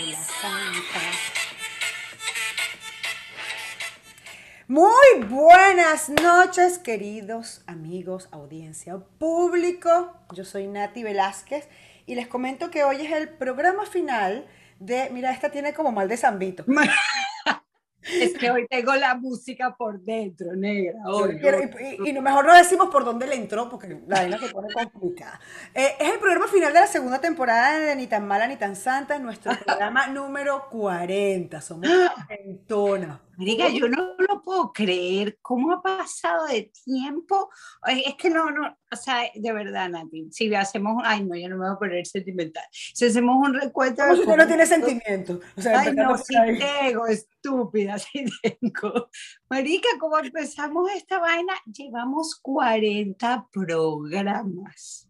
Santa. Muy buenas noches, queridos amigos, audiencia, público. Yo soy Nati Velázquez y les comento que hoy es el programa final de, mira, esta tiene como mal de zambito. Es que hoy tengo la música por dentro, negra. Hoy, y, y, mejor no decimos por dónde le entró, porque la vaina se pone complicada. Eh, es el programa final de la segunda temporada de Ni tan mala ni tan santa, nuestro programa número 40. Somos centonas. Diga, yo no lo puedo creer. ¿Cómo ha pasado de tiempo? Es que no, no, o sea, de verdad, Nati, si hacemos, ay, no, yo no me voy a poner sentimental. Si hacemos un recuento. Como usted no tiene sentimiento. O sea, ay, no, sí tengo, estúpida, sí tengo. Marica, ¿cómo empezamos esta vaina? Llevamos 40 programas.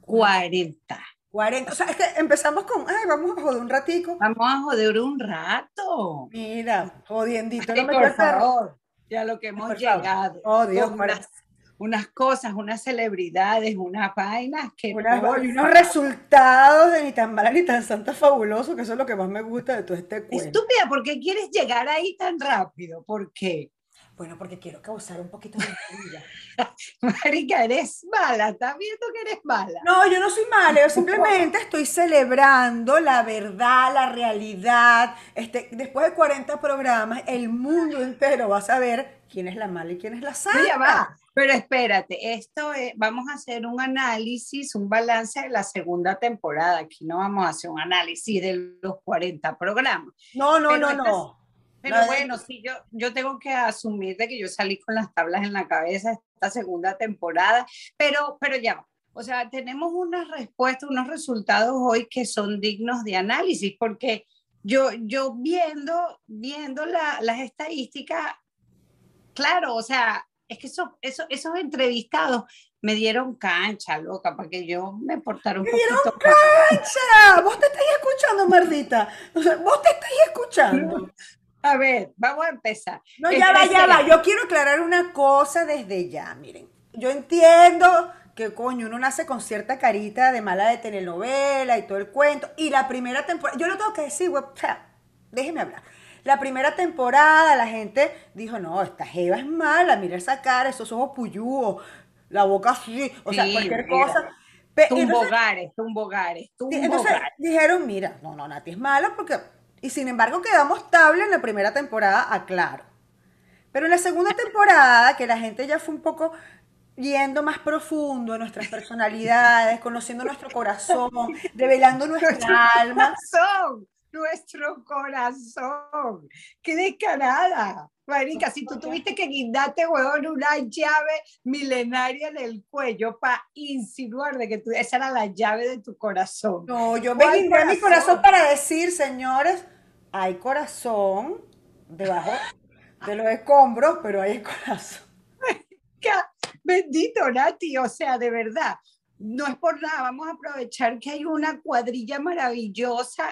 40. 40. O sea, es que empezamos con, ay, vamos a joder un ratico. Vamos a joder un rato. Mira, jodiendito. no me por favor, ya lo que hemos llegado. Oh, Dios, unas, unas, cosas, unas celebridades, unas vainas que... Unas, y unos resultados de ni tan mala ni tan santa fabuloso, que eso es lo que más me gusta de todo este cuento. Estúpida, ¿por qué quieres llegar ahí tan rápido? ¿Por qué? Bueno, porque quiero causar un poquito de intriga. Marica, eres mala, ¿estás viendo que eres mala? No, yo no soy mala, yo simplemente estoy celebrando la verdad, la realidad. Este, después de 40 programas, el mundo entero va a saber quién es la mala y quién es la santa. Ya va. Pero espérate, esto es, vamos a hacer un análisis, un balance de la segunda temporada. Aquí no vamos a hacer un análisis de los 40 programas. No, no, no, no. Pero bueno, sí, yo, yo tengo que asumir de que yo salí con las tablas en la cabeza esta segunda temporada, pero, pero ya O sea, tenemos unas respuestas, unos resultados hoy que son dignos de análisis, porque yo, yo viendo, viendo la, las estadísticas, claro, o sea, es que eso, eso, esos entrevistados me dieron cancha, loca, para que yo me portara un ¡Me dieron cancha! Vos te estás escuchando, merdita. O sea, vos te estás escuchando. A ver, vamos a empezar. No, ya va, ya va. Yo quiero aclarar una cosa desde ya. Miren, yo entiendo que coño, uno nace con cierta carita de mala de telenovela y todo el cuento. Y la primera temporada, yo lo tengo que decir, sea, déjeme hablar. La primera temporada la gente dijo, no, esta jeva es mala, mira esa cara, esos ojos puyúos, la boca así, o sea, cualquier cosa. Tumbogares, tumbogares, tumbogares. Entonces dijeron, mira, no, no, Nati es mala porque y sin embargo quedamos tabla en la primera temporada, aclaro. Pero en la segunda temporada, que la gente ya fue un poco yendo más profundo en nuestras personalidades, conociendo nuestro corazón, revelando nuestra alma. Corazón, nuestro corazón. ¡Qué descarada! Marica, si tú tuviste que guindarte, huevón, una llave milenaria en el cuello para insinuar de que tú, esa era la llave de tu corazón. No, yo me guindé mi corazón para decir, señores, hay corazón debajo de los escombros, pero hay corazón. Bendito Nati, o sea, de verdad no es por nada, vamos a aprovechar que hay una cuadrilla maravillosa,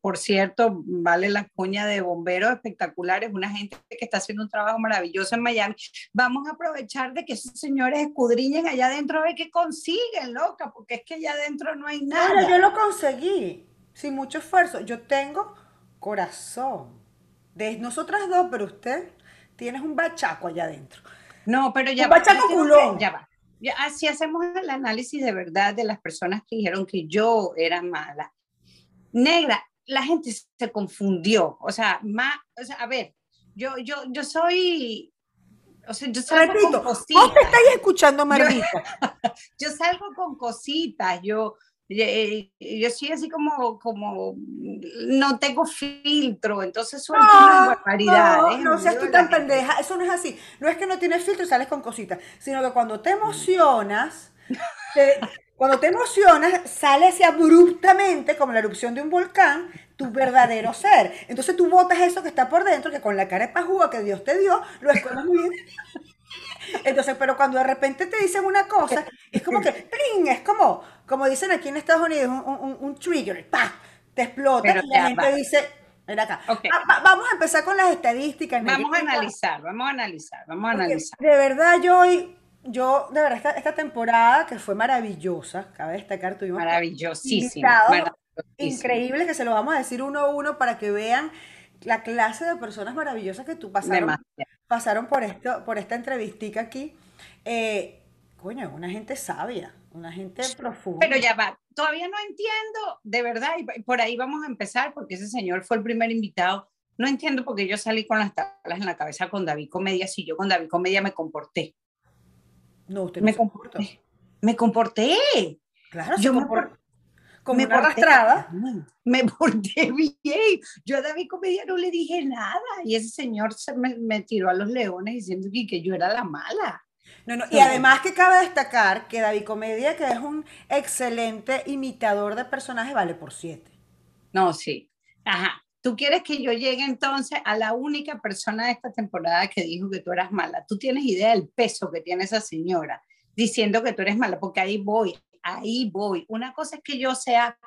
por cierto, vale la cuña de bomberos espectaculares, una gente que está haciendo un trabajo maravilloso en Miami. Vamos a aprovechar de que esos señores escudriñen allá adentro a ver qué consiguen, loca, porque es que allá adentro no hay nada. yo lo conseguí, sin mucho esfuerzo. Yo tengo corazón. De nosotras dos, pero usted tienes un bachaco allá adentro. No, pero ya un bachaco culón. Ya va Así hacemos el análisis de verdad de las personas que dijeron que yo era mala. Negra, la gente se confundió. O sea, más, o sea, a ver, yo, yo, yo soy o sea, yo salgo con cositas. ¿Vos te estáis escuchando, Marita? Yo, yo, salgo con cositas, yo, eh, yo soy así como, como, no tengo filtro, entonces suelto no, una barbaridad. No, no seas tú tan pendeja, eso no es así. No es que no tienes filtro y sales con cositas, sino que cuando te emocionas, cuando te emocionas, sale así abruptamente, como la erupción de un volcán, tu verdadero ser. Entonces tú botas eso que está por dentro, que con la cara de pajúa que Dios te dio, lo escondes muy bien. Entonces, pero cuando de repente te dicen una cosa, es como que, ¡pling! Es como, como dicen aquí en Estados Unidos, un, un, trigger, ¡pah! Te explota y la gente dice, ven acá. vamos a empezar con las estadísticas. Vamos a analizar, vamos a analizar, vamos a analizar. De verdad, yo hoy, yo, de verdad, esta, esta temporada que fue maravillosa, cabe destacar, tuvimos maravillosísima, increíbles que se lo vamos a decir uno a uno para que vean la clase de personas maravillosas que tú pasaron, pasaron por esto, por esta entrevistica aquí. Eh, coño, una gente sabia, una gente profunda. Pero ya va, todavía no entiendo, de verdad, y por ahí vamos a empezar, porque ese señor fue el primer invitado. No entiendo por qué yo salí con las tablas en la cabeza con David Comedia, si yo con David Comedia me comporté. No, usted me comporté. Me comporté. Claro, yo me comporté como me una arrastrada. Me porté bien. Yo a David Comedia no le dije nada y ese señor se me, tiró a los leones diciendo que, yo era la mala. No, no, y además que cabe destacar que David Comedia, que es un excelente imitador de personajes, vale por siete. No, sí. Ajá. Tú quieres que yo llegue entonces a la única persona de esta temporada que dijo que tú eras mala. Tú tienes idea del peso que tiene esa señora diciendo que tú eres mala, porque ahí voy ahí voy. Una cosa es que yo sea,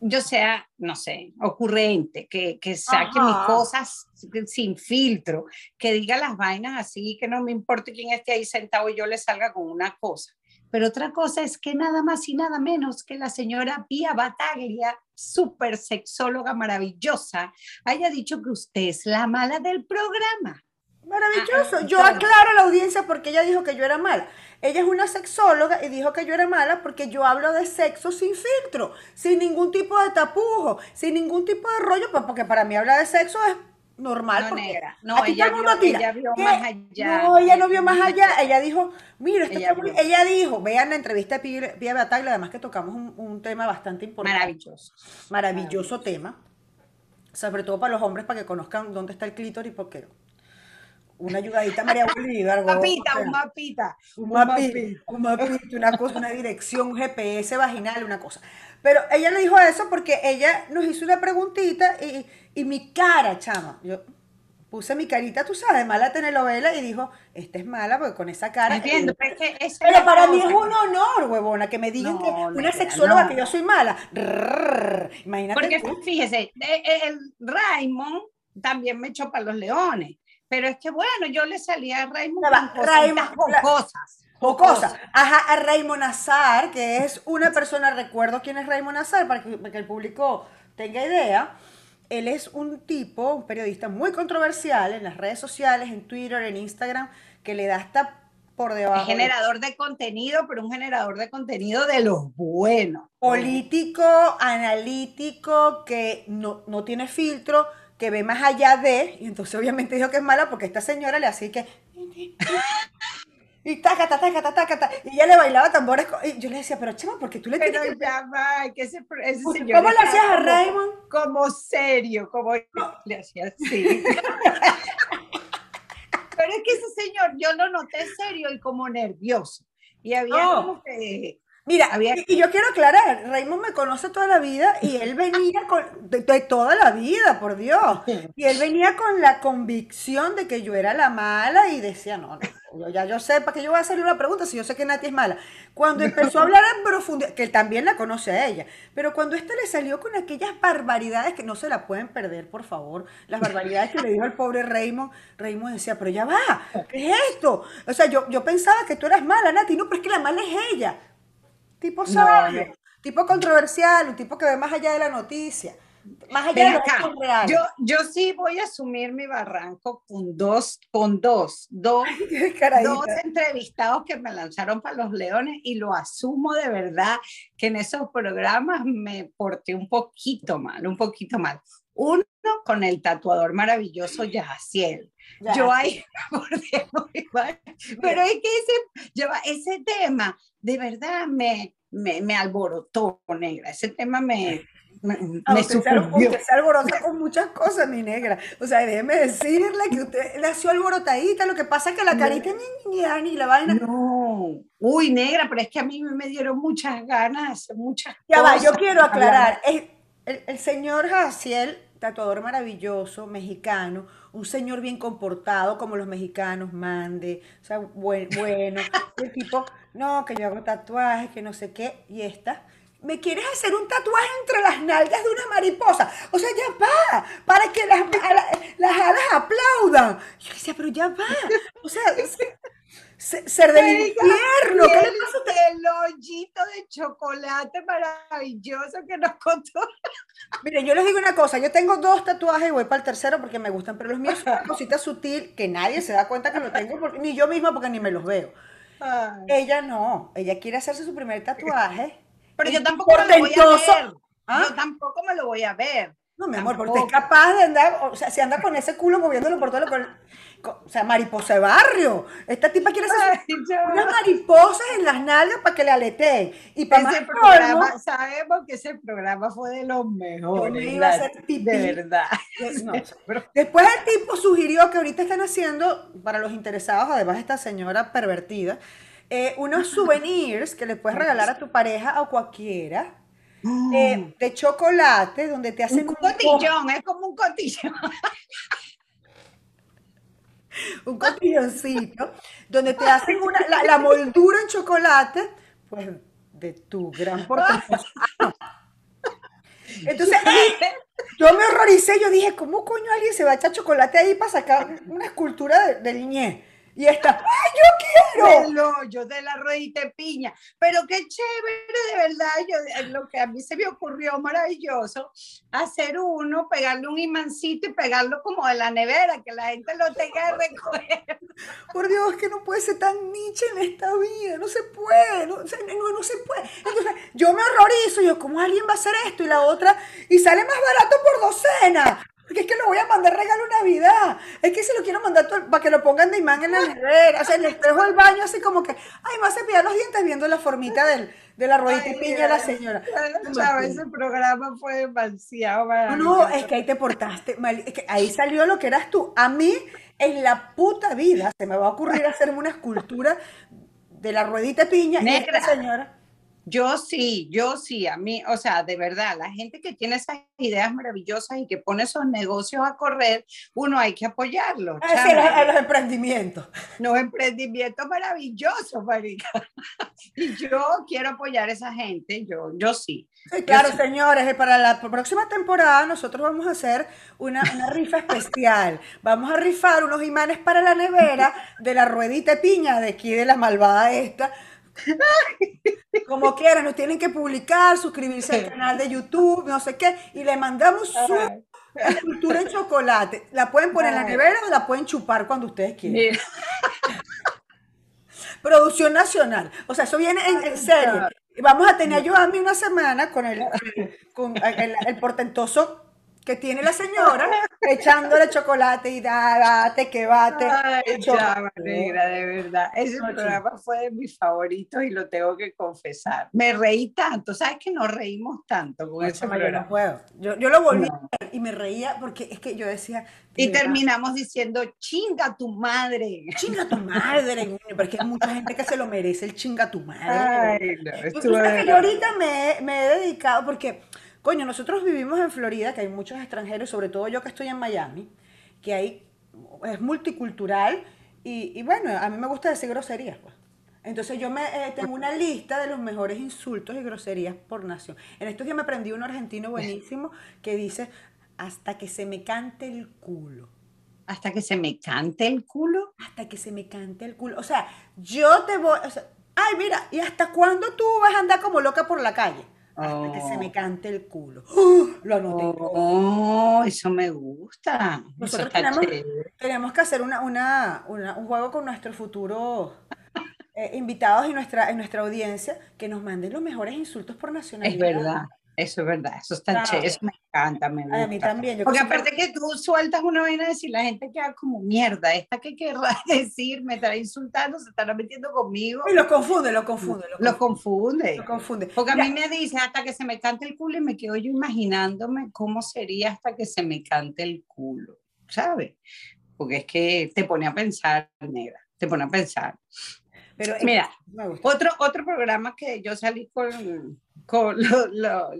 yo sea, no sé, ocurrente, que, que saque mis cosas sin filtro, que diga las vainas así, que no me importe quién esté ahí sentado y yo le salga con una cosa. Pero otra cosa es que nada más y nada menos que la señora Pia Bataglia, súper sexóloga maravillosa, haya dicho que usted es la mala del programa. Maravilloso. Ah, yo aclaro a la audiencia porque ella dijo que yo era mala. Ella es una sexóloga y dijo que yo era mala porque yo hablo de sexo sin filtro, sin ningún tipo de tapujo, sin ningún tipo de rollo, pues porque para mí hablar de sexo es normal. No, negra. No, ella, vio, más allá. No, ella no vio más allá. Ella dijo, mira, ella, ella dijo, vean la entrevista de Pia Bataglia, además que tocamos un, tema bastante importante. Maravilloso. Maravilloso tema. Sobre todo para los hombres, para que conozcan dónde está el clítoris, porque una ayudadita María Bolívar. Un mapita, un mapita. Un mapita, un mapita, una cosa, una dirección, GPS vaginal, una cosa. Pero ella le dijo eso porque ella nos hizo una preguntita y, y mi cara, chama, yo puse mi carita, tú sabes, mala telenovela y dijo, esta es mala porque con esa cara... Entiendo, pero, para mí es un honor, huevona, que me digan que una sexóloga que yo soy mala. imagínate. Porque fíjese, el Raymond también me echó para los leones. Pero es que bueno, yo le salía a Raymond con, cosas. O cosas. Ajá, a Raymond Nazar, que es una persona, recuerdo quién es Raymond Nazar, para que, el público tenga idea. Él es un tipo, un periodista muy controversial en las redes sociales, en Twitter, en Instagram, que le da hasta por debajo. Generador de contenido, pero un generador de contenido de los buenos. Político, analítico, que no, no tiene filtro que ve más allá de, y entonces obviamente dijo que es mala porque esta señora le hacía que... Y taca, taca, taca, taca, taca, y ella le bailaba tambores. Y yo le decía, pero chama, porque tú le tienes que... ya va, que ese, ese señor ¿Cómo le hacías a Raymond? Como serio, como le hacía así. pero es que ese señor, yo lo noté serio y como nervioso. Y había como que Mira, y, yo quiero aclarar, Raymond me conoce toda la vida y él venía con, de, toda la vida, por Dios, y él venía con la convicción de que yo era la mala y decía, no, no, ya yo sé, ¿para qué yo voy a hacerle una pregunta si yo sé que Nati es mala? Cuando empezó a hablar en profundidad, que él también la conoce a ella, pero cuando esta le salió con aquellas barbaridades que no se la pueden perder, por favor, las barbaridades que le dijo el pobre Raymond, Raymond decía, pero ya va, ¿qué es esto? O sea, yo, yo pensaba que tú eras mala, Nati, no, pero es que la mala es ella tipo sabio, tipo controversial, un tipo que ve más allá de la noticia. Más allá de lo real. Yo, yo sí voy a asumir mi barranco con dos, con dos, dos, dos entrevistados que me lanzaron para los leones y lo asumo de verdad que en esos programas me porté un poquito mal, un poquito mal. Uno con el tatuador maravilloso Yaciel. Yo ahí, pero es que ese, ese tema de verdad me, me, me alborotó, negra. Ese tema me, me, ah, usted, se, alborota con muchas cosas, mi negra. O sea, déjeme decirle que usted nació alborotadita, lo que pasa es que la carita ni, ni, ni la vaina. No, uy, negra, pero es que a mí me dieron muchas ganas, muchas ya va, yo quiero aclarar. El, el, el señor Jaciel tatuador maravilloso, mexicano, un señor bien comportado, como los mexicanos, mande, o sea, bueno, el tipo, no, que yo hago tatuajes, que no sé qué, y esta, ¿me quieres hacer un tatuaje entre las nalgas de una mariposa? O sea, ya va, para que las, las alas aplaudan. Yo decía, pero ya va, o sea, ser del infierno. ¿Qué le pasa El hoyito de chocolate maravilloso que nos contó. Miren, yo les digo una cosa, yo tengo dos tatuajes y voy para el tercero porque me gustan, pero los míos son una cosita sutil que nadie se da cuenta que lo tengo, ni yo misma porque ni me los veo. Ella no, ella quiere hacerse su primer tatuaje. Pero yo tampoco me lo voy a ver. ¿Ah? Yo tampoco me lo voy a ver. No, mi amor, porque es capaz de andar, o sea, si anda con ese culo moviéndolo por todo lo o sea, mariposa de barrio. Esta tipa quiere hacer unas mariposas en las nalgas para que le aleteen. Y para ese programa, sabemos que ese programa fue de los mejores. Iba a ser De verdad. Después el tipo sugirió que ahorita están haciendo, para los interesados, además esta señora pervertida, eh, unos souvenirs que le puedes regalar a tu pareja o cualquiera. Eh, mm. de chocolate, donde te hacen un cotillón, es como un cotillón. un cotilloncito, donde te hacen una, la, moldura en chocolate, pues de tu gran portafolio. Entonces, yo me horroricé, yo dije, ¿cómo coño alguien se va a echar chocolate ahí para sacar una escultura de, de y esta, ¡ay, yo quiero! El hoyo de la ruedita de piña. Pero qué chévere, de verdad. Yo, eh, lo que a mí se me ocurrió maravilloso, hacer uno, pegarle un imancito y pegarlo como de la nevera, que la gente lo tenga de recoger. Por Dios, que no puede ser tan niche en esta vida, no se puede, no, no, no se puede. Entonces, yo me horrorizo, yo, ¿cómo alguien va a hacer esto? Y la otra, y sale más barato por docena. Porque es que lo voy a mandar regalo Navidad. Es que se lo quiero mandar para que lo pongan de imán en la nevera. O sea, en el espejo del baño, así como que, ay, me hace pillar los dientes viendo la formita del, de la ruedita y piña de la señora. ese programa fue demasiado No, no, es que ahí te portaste mal. Es que ahí salió lo que eras tú. A mí, en la puta vida, se me va a ocurrir hacerme una escultura de la ruedita piña y esta señora. Yo sí, yo sí, a mí, o sea, de verdad, la gente que tiene esas ideas maravillosas y que pone esos negocios a correr, uno hay que apoyarlos. A los, emprendimientos. Los emprendimientos maravillosos, marica. Y yo quiero apoyar a esa gente, yo, yo sí. claro, señores, para la próxima temporada nosotros vamos a hacer una, una rifa especial. Vamos a rifar unos imanes para la nevera de la ruedita piña de aquí de la malvada esta como quieran, nos tienen que publicar, suscribirse al canal de YouTube, no sé qué, y le mandamos su escultura en chocolate. La pueden poner en la nevera o la pueden chupar cuando ustedes quieran. Producción nacional. O sea, eso viene en, serio. Vamos a tener yo a mí una semana con el, con el portentoso que tiene la señora echándole chocolate y date que bate. Ay, negra, de verdad. Ese programa fue de mis favoritos y lo tengo que confesar. Me reí tanto, ¿sabes que nos reímos tanto con ese programa? Yo puedo. Yo, yo lo volví a ver y me reía porque es que yo decía. Y terminamos diciendo, chinga tu madre. Chinga tu madre, porque hay mucha gente que se lo merece el chinga tu madre. Ay, no, que yo ahorita me, me he dedicado porque Coño, nosotros vivimos en Florida, que hay muchos extranjeros, sobre todo yo que estoy en Miami, que hay, es multicultural y, bueno, a mí me gusta decir groserías, pues. Entonces yo me, eh, tengo una lista de los mejores insultos y groserías por nación. En estos días me aprendí un argentino buenísimo que dice, hasta que se me cante el culo. ¿Hasta que se me cante el culo? Hasta que se me cante el culo. O sea, yo te voy, o sea, ay, mira, ¿y hasta cuándo tú vas a andar como loca por la calle? Hasta que se me oh. cante el culo. ¡Oh! Lo anoté. Oh, eso me gusta. Nosotros tenemos, que hacer una, una, un juego con nuestros futuros eh, invitados y nuestra, en nuestra audiencia que nos manden los mejores insultos por nacionalidad. Es verdad. Eso es verdad, eso está chévere, eso me encanta, me gusta. A mí también. Porque aparte que... tú sueltas una vaina decir, la gente queda como mierda, esta que querrá decir, me estará insultando, se estará metiendo conmigo. Y lo confunde, lo confunde. Lo confunde. Lo confunde. Porque a mí me dice hasta que se me cante el culo y me quedo yo imaginándome cómo sería hasta que se me cante el culo, ¿sabes? Porque es que te pone a pensar, negra, te pone a pensar. Pero mira, otro, otro programa que yo salí con con lo,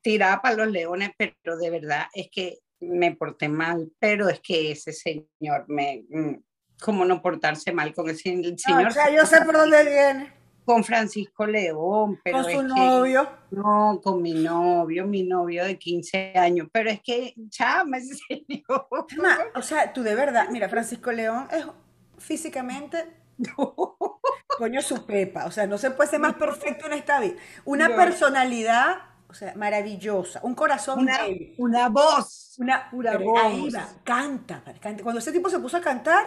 tiraba para los leones, pero de verdad es que me porté mal, pero es que ese señor me, mm, ¿cómo no portarse mal con ese señor? o sea, yo sé por dónde viene. Con Francisco León, pero con su novio. no, con mi novio, mi novio de 15 años, pero es que, chama, ese señor. o sea, tú de verdad, mira, Francisco León es físicamente Coño, su pepa. O sea, no se puede ser más perfecto en esta vida. Una personalidad, o sea, maravillosa. Un corazón una, voz. Una, una voz. Ahí va, canta, canta. Cuando ese tipo se puso a cantar,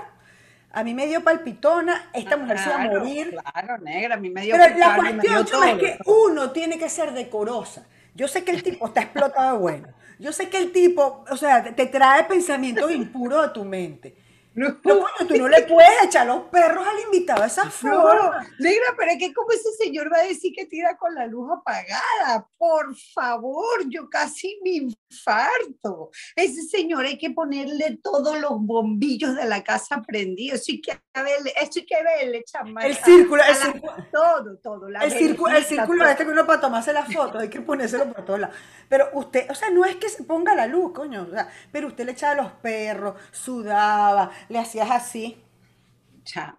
a mí me dio palpitona, esta mujer se iba a morir. Claro, negra, a mí me dio Pero la cuestión es que uno tiene que ser decorosa. Yo sé que el tipo está explotado bueno. Yo sé que el tipo, o sea, te trae pensamientos impuros a tu mente. No, coño, tú no le puedes echar los perros al invitado a esa forma. negra, pero es que como ese señor va a decir que tira con la luz apagada. Por favor, yo casi me infarto. Ese señor hay que ponerle todos los bombillos de la casa prendidos. Eso hay que verle, eso hay que verle, chamán. El círculo, el círculo. Todo, todo. el, círculo, el círculo este que uno para tomarse las fotos, hay que ponérselo por todos lados. Pero usted, o sea, no es que se ponga la luz, coño. O sea, pero usted le echaba los perros, sudaba le hacías así.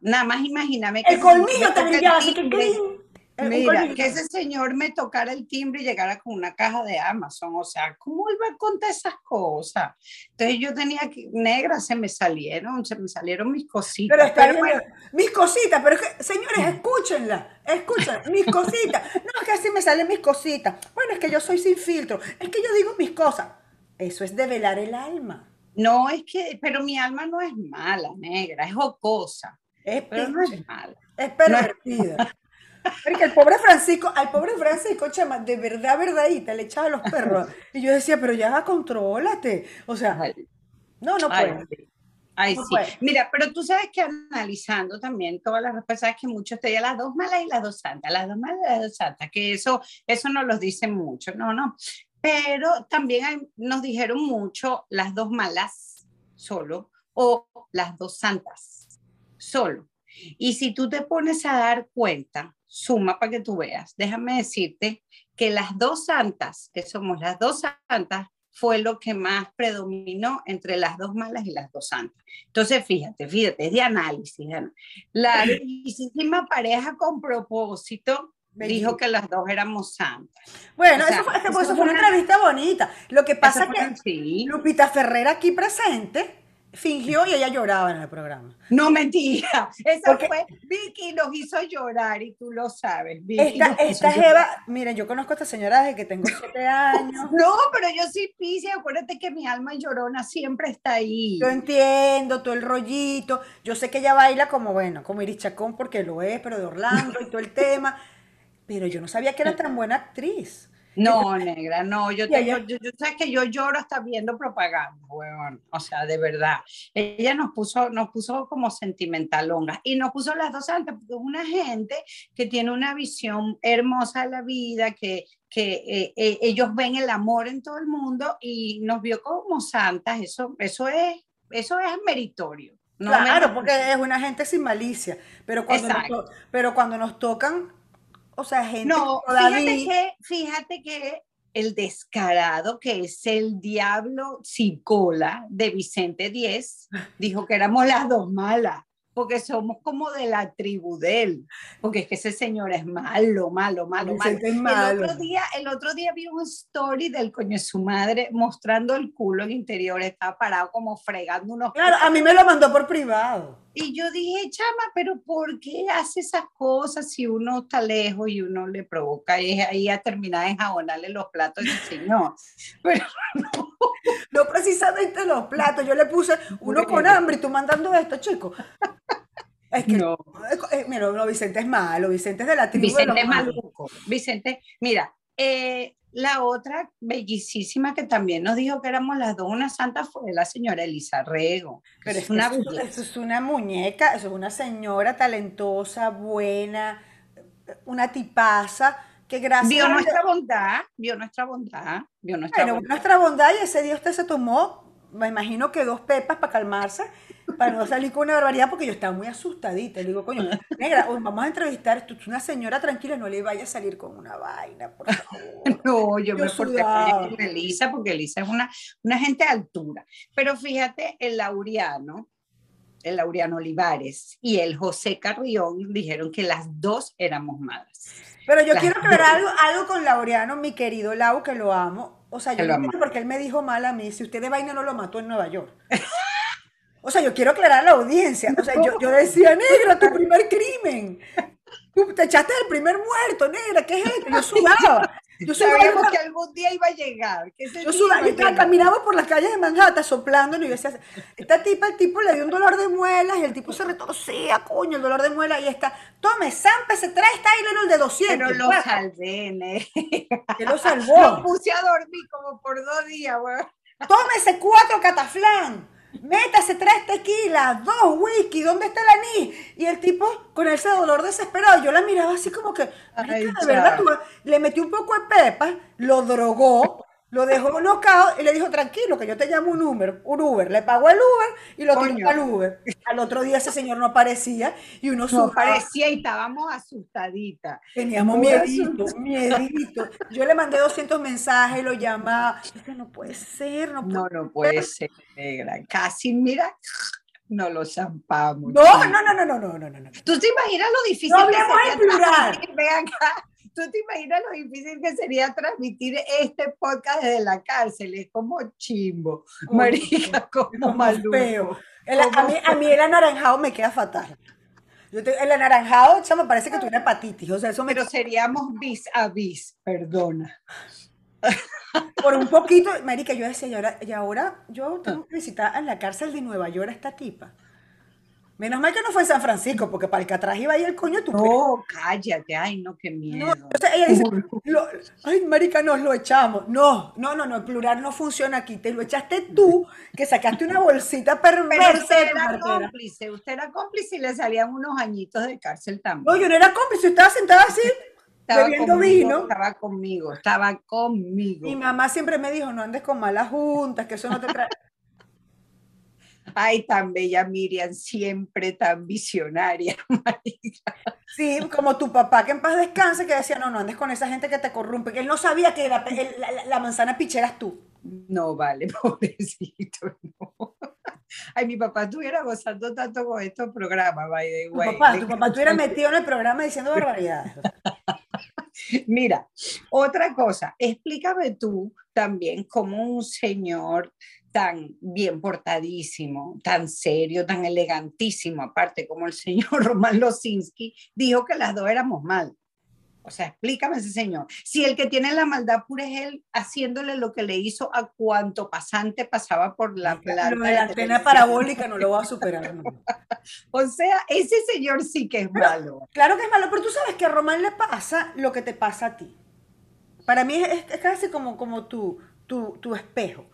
Nada más imagíname que... El colmillo te brillaba, así que Mira, que ese señor me tocara el timbre y llegara con una caja de Amazon, o sea, ¿cómo iba a contar esas cosas? Entonces yo tenía que, negra, se me salieron, se me salieron mis cositas. Pero está bien, mis cositas, pero es que, señores, escúchenla, escuchen, mis cositas. No, es que así me salen mis cositas. Bueno, es que yo soy sin filtro, es que yo digo mis cosas. Eso es develar el alma. No, es que, pero mi alma no es mala, negra, es jocosa. Es pero no es mala. Es pervertida. Porque el pobre Francisco, al pobre Francisco, chama, de verdad, verdadita, le echaba los perros. Y yo decía, pero ya contrólate. O sea, no, no puede. Ay, sí. Mira, pero tú sabes que analizando también todas las respuestas que muchos te las dos malas y las dos santas, las dos malas y las dos santas, que eso, eso no los dicen mucho, no, no pero también nos dijeron mucho las dos malas solo o las dos santas solo. Y si tú te pones a dar cuenta, suma para que tú veas, déjame decirte que las dos santas, que somos las dos santas, fue lo que más predominó entre las dos malas y las dos santas. Entonces, fíjate, fíjate, es de análisis. La bellísima pareja con propósito dijo que las dos éramos santas. Bueno, eso, fue, fue, una entrevista bonita. Lo que pasa es que Lupita Ferrera aquí presente fingió y ella lloraba en el programa. No, mentira. Esa fue, Vicky nos hizo llorar y tú lo sabes. esta, esta Eva, miren, yo conozco a esta señora desde que tengo siete años. No, pero yo sí pise, acuérdate que mi alma llorona siempre está ahí. Yo entiendo todo el rollito, yo sé que ella baila como, bueno, como Iris Chacón porque lo es, pero de Orlando y todo el tema pero yo no sabía que era tan buena actriz. No, negra, no, yo, yo, yo, sabes que yo lloro hasta viendo propaganda, weón, o sea, de verdad. Ella nos puso, nos puso como sentimentalonga y nos puso las dos altas, porque es una gente que tiene una visión hermosa de la vida, que, que eh, eh, ellos ven el amor en todo el mundo y nos vio como santas, eso, eso, es, eso es meritorio. claro, porque es una gente sin malicia, pero cuando, pero cuando nos tocan o sea, gente no, fíjate que, fíjate que el descarado, que es el diablo sin cola de Vicente Diez, dijo que éramos las dos malas porque somos como de la tribu de él, porque es que ese señor es malo, malo, malo, malo. El otro día, el otro día vi un story del coño de su madre mostrando el culo en interior, estaba parado como fregando unos. Claro, a mí me lo mandó por privado. Y yo dije, chama, pero ¿por qué hace esas cosas si uno está lejos y uno le provoca y ahí a terminar de enjabonarle los platos ese señor? Pero no. No precisamente los platos, yo le puse uno con hambre y tú mandando esto, chico. Es que, no. mira, no, Vicente es malo, Vicente es de la tribu Vicente es maluco. Vicente, mira, eh, la otra bellísima que también nos dijo que éramos las dos una santa fue la señora Elisa Rego. Pero es una, eso, es una muñeca, eso es una señora talentosa, buena, una tipaza que gracias vio nuestra bondad, vio nuestra bondad, vio nuestra bondad. nuestra bondad y ese día usted se tomó, me imagino que dos pepas para calmarse para no salir con una barbaridad porque yo estaba muy asustadita. Le digo, coño, negra, vamos a entrevistar, tú una señora tranquila, no le vaya a salir con una vaina, por favor. No, yo, me porté con Elisa porque Elisa es una, una gente de altura. Pero fíjate, el Laureano, el Laureano Olivares y el José Carrión dijeron que las dos éramos malas. Pero yo quiero ver algo, algo con Laureano, mi querido Lau, que lo amo. O sea, yo no entiendo porque él me dijo mal a mí, si usted de vaina no lo mató en Nueva York. O sea, yo quiero aclarar a la audiencia. O sea, yo, yo decía, negra, tu primer crimen. Tú te echaste el primer muerto, negra, ¿qué es esto? Yo sudaba. Yo Sabíamos que algún día iba a llegar. yo sudaba, yo estaba, caminaba por las calles de Manhattan soplando y yo decía, esta tipa, el tipo le dio un dolor de muelas y el tipo se retorcía, coño, el dolor de muelas y está, tome, Sampe, se trae esta el de 200. Pero lo salvé, ne. ¿Qué lo salvó? Lo puse a dormir como por dos días, weón. Tómese cuatro cataflán métase tres tequilas, dos whisky, ¿dónde está el anís? Y el tipo con ese dolor desesperado, yo la miraba así como que, de verdad, le metió un poco de pepa, lo drogó, lo dejó knockout y le dijo, tranquilo, que yo te llamo un Uber, un Uber. Le pagó el Uber y lo tiró al Uber. Al otro día ese señor no aparecía y uno No aparecía y estábamos asustaditas. Teníamos miedito, miedito. Yo le mandé 200 mensajes, lo llamaba. Es no puede ser, no puede No, no puede ser, negra. Casi, mira, no lo zampamos. No, no, no, no, no, no, no, no. ¿Tú te imaginas lo difícil no hablemos en plural. Vean acá. ¿Tú te imaginas lo difícil que sería transmitir este podcast desde la cárcel? Es como chimbo, marica, como maluco. a, mí, a mí el anaranjado me queda fatal. Yo el anaranjado, chama, me parece que tuviera hepatitis. O sea, eso Pero seríamos bis a bis, perdona. Por un poquito, marica, yo decía, y ahora, y ahora yo tengo que visitar en la cárcel de Nueva York a esta tipa. Menos mal que no fue en San Francisco, porque para el que atrás iba ahí el coño tu No, cállate, ay, no, qué miedo. o sea, ella dice, ay, marica, nos lo echamos. No, no, no, no, el plural no funciona aquí. Te lo echaste tú, que sacaste una bolsita perversa. Pero usted era cómplice, usted era cómplice y le salían unos añitos de cárcel también. No, yo no era cómplice, estaba sentada así, estaba bebiendo vino. Estaba conmigo, estaba conmigo. Mi mamá siempre me dijo, no andes con malas juntas, que eso no te trae... Ay, tan bella Miriam, siempre tan visionaria, Sí, como tu papá que en paz descanse, que decía, no, no andes con esa gente que te corrompe, que él no sabía que la, la, manzana picheras tú. No, vale, pobrecito, no. Ay, mi papá estuviera gozando tanto con estos programas, by the way. Tu papá, tu papá estuviera metido en el programa diciendo barbaridades. Mira, otra cosa, explícame tú también cómo un señor tan bien portadísimo, tan serio, tan elegantísimo, aparte como el señor Román Losinski, dijo que las dos éramos mal. O sea, explícame ese señor. Si el que tiene la maldad pura es él haciéndole lo que le hizo a cuanto pasante pasaba por la plata. Lo de la antena parabólica no lo va a superar. o sea, ese señor sí que es malo. Claro que es malo, pero tú sabes que a Román le pasa lo que te pasa a ti. Para mí es, casi como, como tu, tu, tu espejo.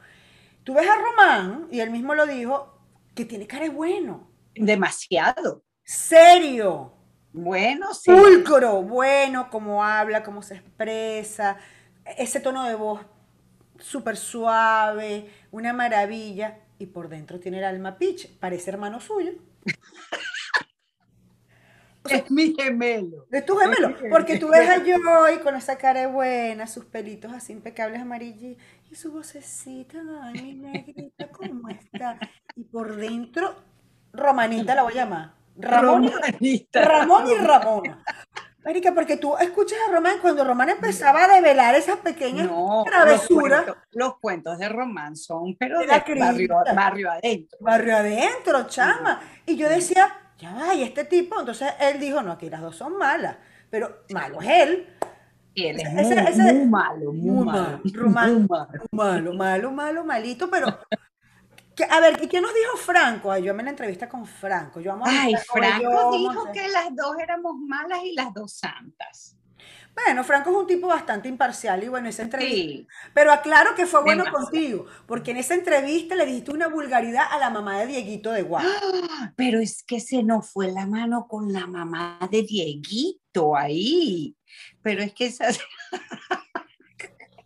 Tú ves a Román, y él mismo lo dijo, que tiene cara de bueno. Demasiado. Serio. Bueno, sí. Pulcro, bueno, cómo habla, cómo se expresa, ese tono de voz súper suave, una maravilla, y por dentro tiene el alma pitch, parece hermano suyo. es mi gemelo. Es tu gemelo. Porque tú ves a Joy con esa cara buena, sus pelitos así impecables amarillos y su vocecita, ay, mi negrita, ¿cómo está? Y por dentro, Romanita la voy a llamar. Ramón, Ramón y Ramona. Marica, porque tú escuchas a Román cuando Román empezaba a develar esas pequeñas travesuras. Los cuentos, de Román son, pero de, barrio, barrio, adentro. Barrio adentro, chama. Y yo decía, ya va, y este tipo, entonces él dijo, no, aquí las dos son malas, pero malo es él. Y él es muy, malo, muy, malo, muy malo, malo, malo, malito, pero a ver, ¿y qué nos dijo Franco? Ay, yo me la entrevista con Franco. Yo Ay, Franco dijo que las dos éramos malas y las dos santas. Bueno, Franco es un tipo bastante imparcial y bueno, esa entrevista. Pero aclaro que fue bueno contigo, porque en esa entrevista le dijiste una vulgaridad a la mamá de Dieguito de Guau. pero es que se nos fue la mano con la mamá de Dieguito ahí. Pero es que esa.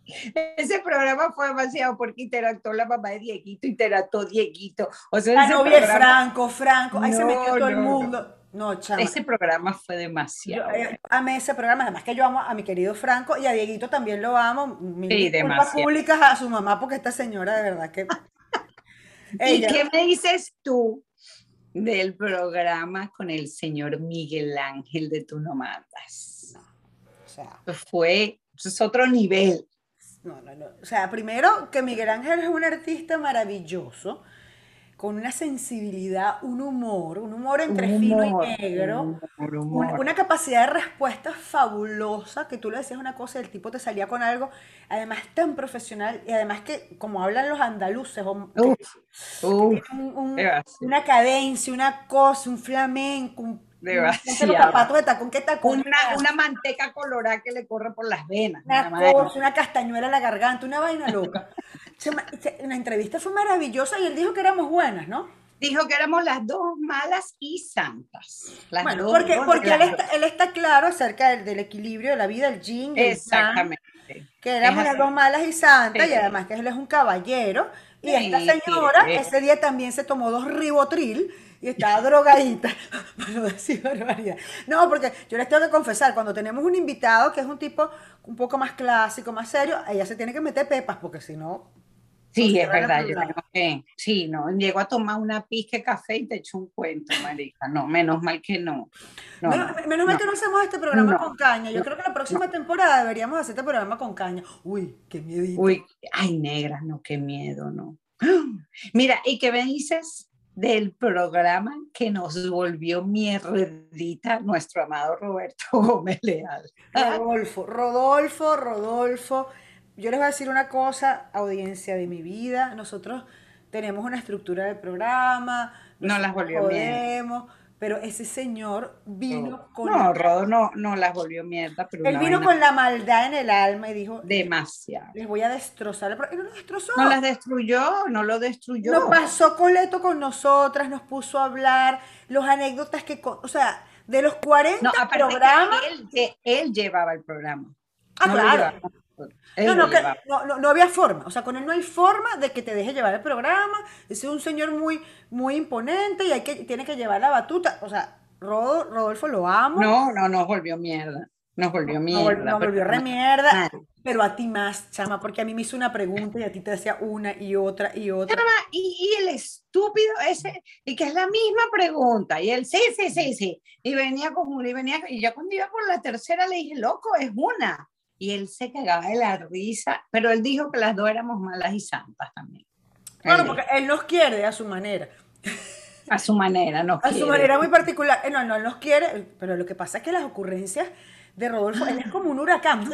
Ese programa fue demasiado porque interactuó la mamá de Dieguito, interactuó Dieguito. O sea, la novia programa... Franco, Franco, ahí se metió todo el mundo. No, chama. Ese programa fue demasiado. Yo, eh, amé ese programa, además que yo amo a mi querido Franco y a Dieguito también lo amo. Mil sí, demasiado. públicas a su mamá porque esta señora de verdad que... ¿Y qué me dices tú del programa con el señor Miguel Ángel de Tú no mandas? o sea, fue, es otro nivel. No, no, no. O sea, primero que Miguel Ángel es un artista maravilloso con una sensibilidad, un humor, un humor entre fino y negro, una capacidad de respuesta fabulosa, que tú le decías una cosa y el tipo te salía con algo, además tan profesional, y además que como hablan los andaluces, una cadencia, una cosa, un flamenco, un Demasiado. de tacón, ¿qué tacón? Una, una, manteca colorada que le corre por las venas. Una cosa, una castañuela en la garganta, una vaina loca. la entrevista fue maravillosa y él dijo que éramos buenas, ¿no? Dijo que éramos las dos malas y santas. bueno, porque, porque él, está, él, está, claro acerca del, del, equilibrio de la vida, el yin. Exactamente. que éramos las dos malas y santas y además que él es un caballero. Y esta señora ese día también se tomó dos ribotril y estaba drogadita, para decir barbaridad. No, porque yo les tengo que confesar, cuando tenemos un invitado que es un tipo un poco más clásico, más serio, ella se tiene que meter pepas, porque si no... Sí, es verdad, yo tengo que, sí, no, llego a tomar una pizca de café y te echo un cuento, marica, no, menos mal que no. menos, mal que no hacemos este programa con caña, yo creo que la próxima temporada deberíamos hacer este programa con caña. Uy, qué miedo. Uy, ay, negra, no, qué miedo, no. Mira, ¿y qué me dices del programa que nos volvió mierdita nuestro amado Roberto Gómez Leal. Rodolfo, Rodolfo, Rodolfo. Yo les voy a decir una cosa, audiencia de mi vida. Nosotros tenemos una estructura del programa. No las volvió bien pero ese señor vino con... No, Rodo no, no las volvió mierda, pero... Él vino con la maldad en el alma y dijo... Demasiado. Les voy a destrozar. Y no destrozó. No las destruyó, no lo destruyó. Nos pasó coleto con nosotras, nos puso a hablar, los anécdotas que... O sea, de los 40 programas... Él, él, llevaba el programa. Ah, claro. No, no, no, no, había forma. O sea, con él no hay forma de que te deje llevar el programa. Es un señor muy, muy imponente y hay que, tiene que llevar la batuta. O sea, Rodolfo lo amo. No, no, nos volvió mierda. Nos volvió mierda. Nos volvió re mierda. Pero a ti más, chama, porque a mí me hizo una pregunta y a ti te decía una y otra y otra. y, y el estúpido ese, y que es la misma pregunta. Y él, sí, sí, sí, sí. Y venía como y venía, y yo cuando iba por la tercera le dije, loco, es una y él se cagaba de la risa, pero él dijo que las dos éramos malas y santas también. Bueno, porque él nos quiere a su manera. A su manera, no A su manera muy particular. Eh, no, no, él nos quiere, pero lo que pasa es que las ocurrencias de Rodolfo, él es como un huracán.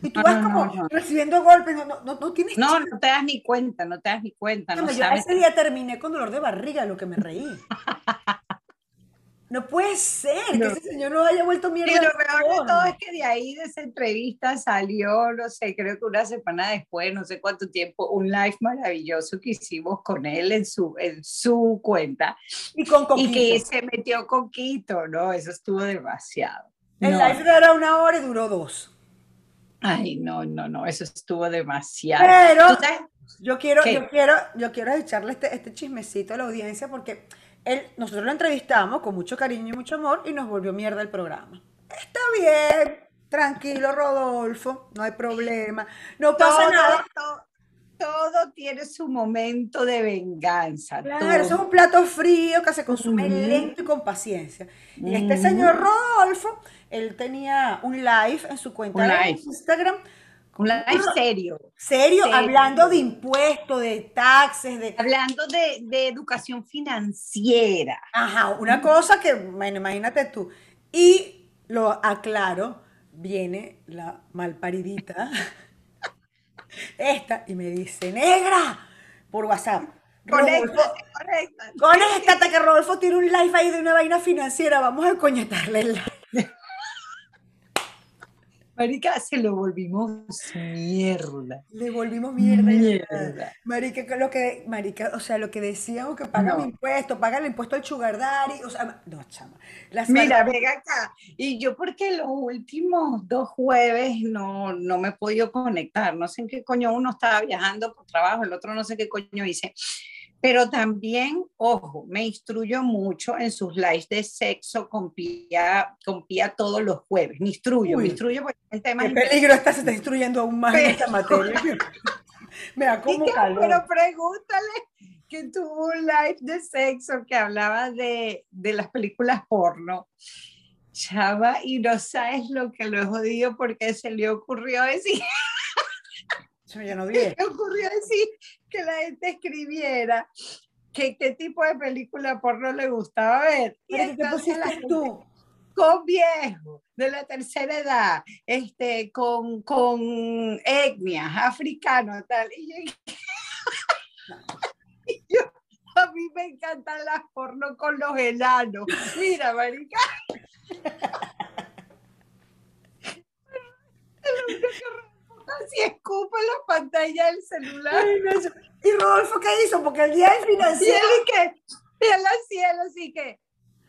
Y tú vas como recibiendo golpes, no, no, no, tienes... No, no te das ni cuenta, no te das ni cuenta. No, yo ese día terminé con dolor de barriga, lo que me reí. No puede ser que ese señor no haya vuelto mierda. Y lo peor de todo es que de ahí, de esa entrevista, salió, no sé, creo que una semana después, no sé cuánto tiempo, un live maravilloso que hicimos con él en su, en su cuenta. Y con Y que se metió con Quito, ¿no? Eso estuvo demasiado. El live era una hora y duró dos. Ay, no, no, no, eso estuvo demasiado. Pero yo quiero, yo quiero, yo quiero echarle este, este chismecito a la audiencia porque nosotros lo entrevistamos con mucho cariño y mucho amor y nos volvió mierda el programa. Está bien, tranquilo Rodolfo, no hay problema, no pasa nada. Todo, tiene su momento de venganza. Claro, es un plato frío que se consume lento y con paciencia. Y este señor Rodolfo, él tenía un live en su cuenta de Instagram un live serio. Serio, hablando de impuestos, de taxes, de... Hablando de, educación financiera. Ajá, una cosa que, bueno, imagínate tú. Y lo aclaro, viene la malparidita, esta, y me dice, negra, por WhatsApp. Conéctate, conéctate. Conéctate, que Rodolfo tiene un live ahí de una vaina financiera, vamos a coñetarle el live. Marica, se lo volvimos mierda. Le volvimos mierda. Marica, lo que, marica, o sea, lo que decíamos que paga impuesto, paga el impuesto al sugar daddy, o sea, no, chama. Mira, venga acá. Y yo porque los últimos dos jueves no, no me he podido conectar, no sé en qué coño uno estaba viajando por trabajo, el otro no sé qué coño hice pero también, ojo, me instruyo mucho en sus lives de sexo con Pía, con Pía todos los jueves. Me instruyo, me instruyo porque el tema Qué peligro estás, se está instruyendo aún más en esta materia. me da como calor. Pero pregúntale que tuvo un live de sexo que hablaba de, de las películas porno. Chava, y no sabes lo que lo he jodido porque se le ocurrió decir. ya no vi. Se le ocurrió decir que la gente escribiera qué, qué tipo de película porno le gustaba ver. Y ¿Pero qué entonces la pusiste tú? con viejos de la tercera edad, este, con, con etnias, africanos, tal. Y yo, y yo, a mí me encantan las porno con los enanos. Mira, marica. Así escupe la pantalla del celular. ¿Y Rodolfo qué hizo? Porque el día del Y él financiero. y que, y él así, él así que,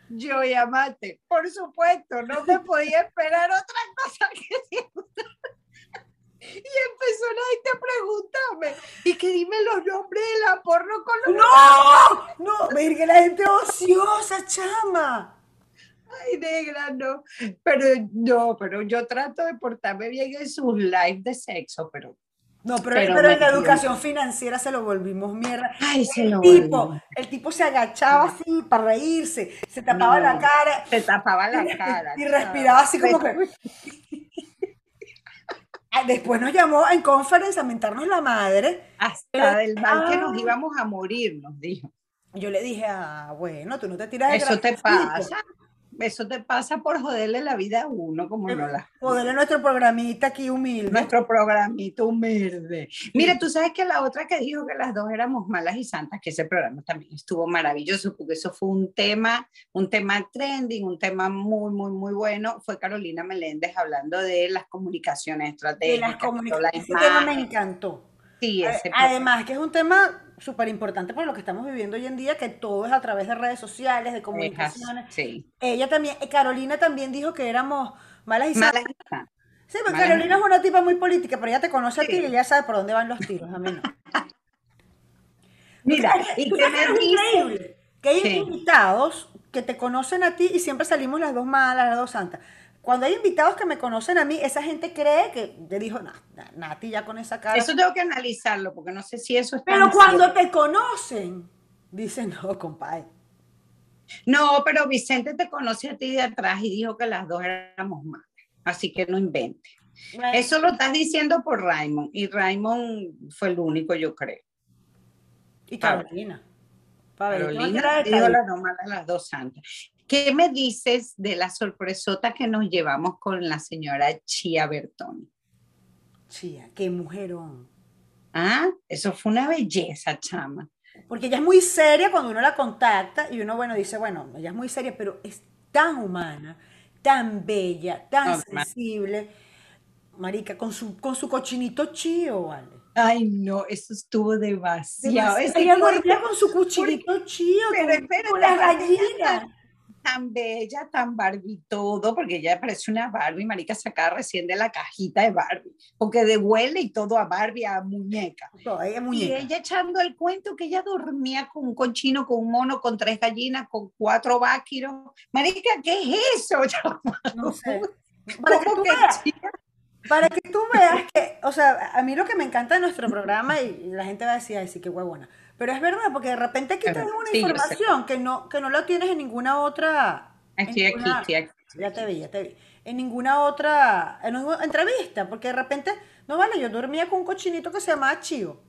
yo llamate, por supuesto, no me podía esperar otra cosa que Y empezó la gente a preguntarme, y que dime los nombres de la porno con los ¡No! No, verga, la gente ociosa, chama. Ay, negra, no. Pero no, pero yo trato de portarme bien en sus lives de sexo, pero. No, pero, Pero pero en la educación financiera se lo volvimos mierda. Ay, se lo El tipo, volví. el tipo se agachaba así para reírse, se tapaba No. la cara Se tapaba la cara. y respiraba así como que. Ah, Después nos llamó en conference a mentarnos la madre. Hasta del mal que nos Ah. íbamos a morir, nos dijo. Yo le dije, ah, bueno, tú no te tiras de Eso te pasa. Eso te pasa por joderle la vida a uno, como no la. Poderle nuestro programita aquí humilde. Nuestro programito humilde. Mira, tú sabes que la otra que dijo que las dos éramos malas y santas, que ese programa también estuvo maravilloso, porque eso fue un tema, un tema trending, un tema muy, muy, muy bueno. Fue Carolina Meléndez hablando de las comunicaciones de estratégicas. las toda la comunicaciones. Ese tema me encantó. Sí, ese Además, que es un tema súper importante por lo que estamos viviendo hoy en día, que todo es a través de redes sociales, de comunicaciones. Sí. Ella también, eh, Carolina también dijo que éramos malas y Malas santas. Sí, porque malas Carolina es una tipa muy política, pero ella te conoce a ti y ella sabe por dónde van los tiros, a mí no. Mira, ¿Sabes qué? y ¿Tú que es increíble? Que hay Sí. invitados que te conocen a ti y siempre salimos las dos malas, las dos santas. Cuando hay invitados que me conocen a mí, esa gente cree que le dijo, "Nah, nah, Nati ya con esa cara. eso tengo que analizarlo, porque no sé si eso está. Pero cuando te conocen, dicen, no, compadre. No, pero Vicente te conoce a ti de atrás y dijo que las dos éramos malas. Así que no invente. Eso lo estás diciendo por Raymond. Y Raymond fue el único, yo creo. Y Carolina. Pa' ver, ¿qué más Carolina quieres dijo las dos malas, las dos santas. ¿Qué me dices de la sorpresota que nos llevamos con la señora Chia Bertoni? Chía, qué mujerón. Ah, eso fue una belleza, chama. Porque ella es muy seria cuando uno la contacta y uno, bueno, dice, bueno, ella es muy seria, pero es tan humana, tan bella, tan sensible. Marica, con su, con su cochinito chío, ¿vale? Ay, no, eso estuvo demasiado. Demasiado. Ella con su cochinito chío, Pero con, espérate, con las gallinas. Tan bella, tan Barbie todo, porque ella parece una Barbie, marica, sacada recién de la cajita de Barbie, porque de huele y todo a Barbie, a muñeca. Ella es Y muñeca. ella echando el cuento que ella dormía con un conchino, con un mono, con tres gallinas, con cuatro váquiros. Marica, ¿qué es eso? No sé. Para que ¿Cómo tú que veas, para que tú veas que, o sea, a mí lo que me encanta de nuestro programa y la gente va a decir, ay, sí, qué huevona. Pero es verdad, porque de repente aquí dan una sí, información que no, que no la tienes en ninguna otra. en Estoy aquí, estoy aquí. Ya te vi, ya te vi. En ninguna otra en ninguna entrevista, porque de repente, no vale, yo dormía con un cochinito que se llamaba Chío.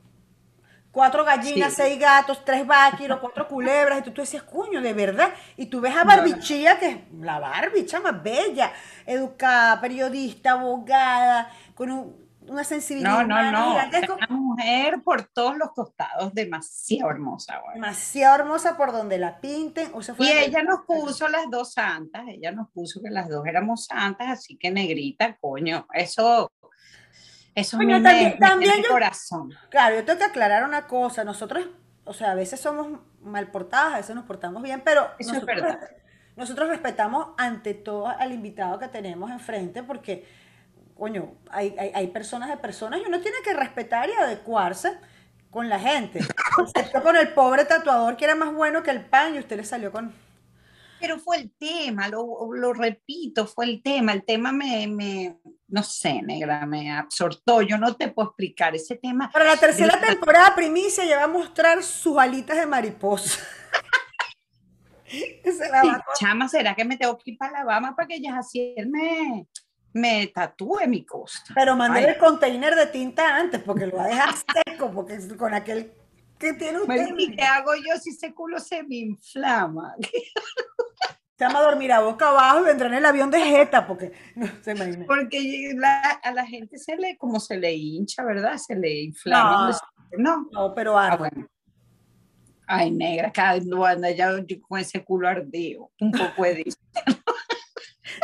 Cuatro gallinas, Sí. seis gatos, tres váquiros, cuatro culebras, y tú, tú decías, coño, de verdad. Y tú ves a No, Barbie no. Chía, que es la Barbie, chama, bella, educada, periodista, abogada, con un- una sensibilidad No, no, no. Una mujer por todos los costados, demasiado hermosa, güey. demasiado hermosa por donde la pinten. O sea, fue Y ella nos puso las dos santas, ella nos puso que las dos éramos santas, así que negrita, coño, eso, eso Coño, me- también- me el corazón. Claro, yo tengo que aclarar una cosa. Nosotros, o sea, a veces somos mal portadas, a veces nos portamos bien, pero Eso es nosotros, verdad. nosotros respetamos ante todo al invitado que tenemos enfrente porque, coño, hay, hay, hay personas de personas y uno tiene que respetar y adecuarse con la gente. Excepto con el pobre tatuador que era más bueno que el pan y usted le salió con... Pero fue el tema, lo, lo repito, fue el tema, el tema me, me, no sé, negra, me absortó, yo no te puedo explicar ese tema. Para la tercera Grita. temporada, Primicia ya va a mostrar sus alitas de mariposa. Se la va a chama, ¿será que me tengo que ir para Alabama para que Yajaciel me, me tatúe mi costa? Pero Ay. el container de tinta antes, porque lo va a dejar seco, porque con aquel ¿Qué tiene usted? Marica, ¿Qué hago yo si ese culo se me inflama? Se llama dormir a boca abajo y vendrá en el avión de jeta, porque no se imagina. Porque la- a la gente se le, como se le hincha, ¿verdad? Se le inflama. No, No, pero Ah, arde. bueno. Ay, negra, cada vez anda ya con ese culo ardido. Un poco de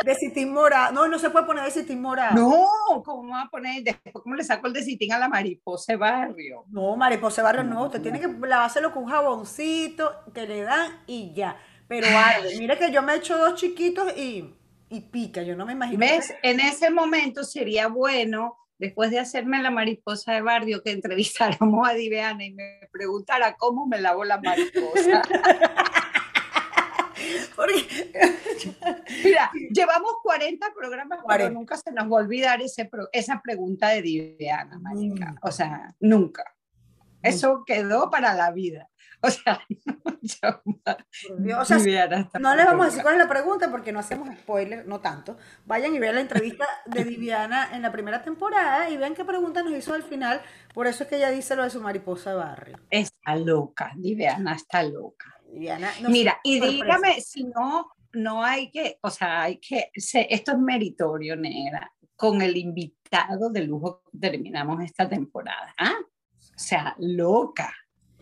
De citín morado. No, no se puede poner de citín morado. No, ¿cómo va a poner? Después, ¿cómo le saco el decitín a la mariposa de barrio? No, mariposa barrio no. No. Usted tiene que lavárselo con un jaboncito que le dan y ya. Pero arde. Mira que yo me he hecho dos chiquitos y, y pica. Yo no me imagino. ¿Ves? En ese momento sería bueno, después de hacerme la mariposa de barrio, que entrevistáramos a Diveana y me preguntara cómo me lavo la mariposa. Porque- Mira, llevamos 40 programas, 40. pero nunca se nos va a olvidar ese esa pregunta de Diveana, marica. Nunca. O sea, nunca. Eso quedó para la vida. O sea, Dios, o sea, no les vamos a decir cuál es la pregunta porque no hacemos spoiler, no tanto. Vayan y vean la entrevista de Viviana en la primera temporada y vean qué pregunta nos hizo al final. Por eso es que ella dice lo de su mariposa de barrio. Está loca, Diveana está loca. Viviana, no Mira, y sorpresa. dígame si no, no hay que, o sea, hay que, se- esto es meritorio, negra, con el invitado de lujo que terminamos esta temporada. ¿ah? O sea, loca,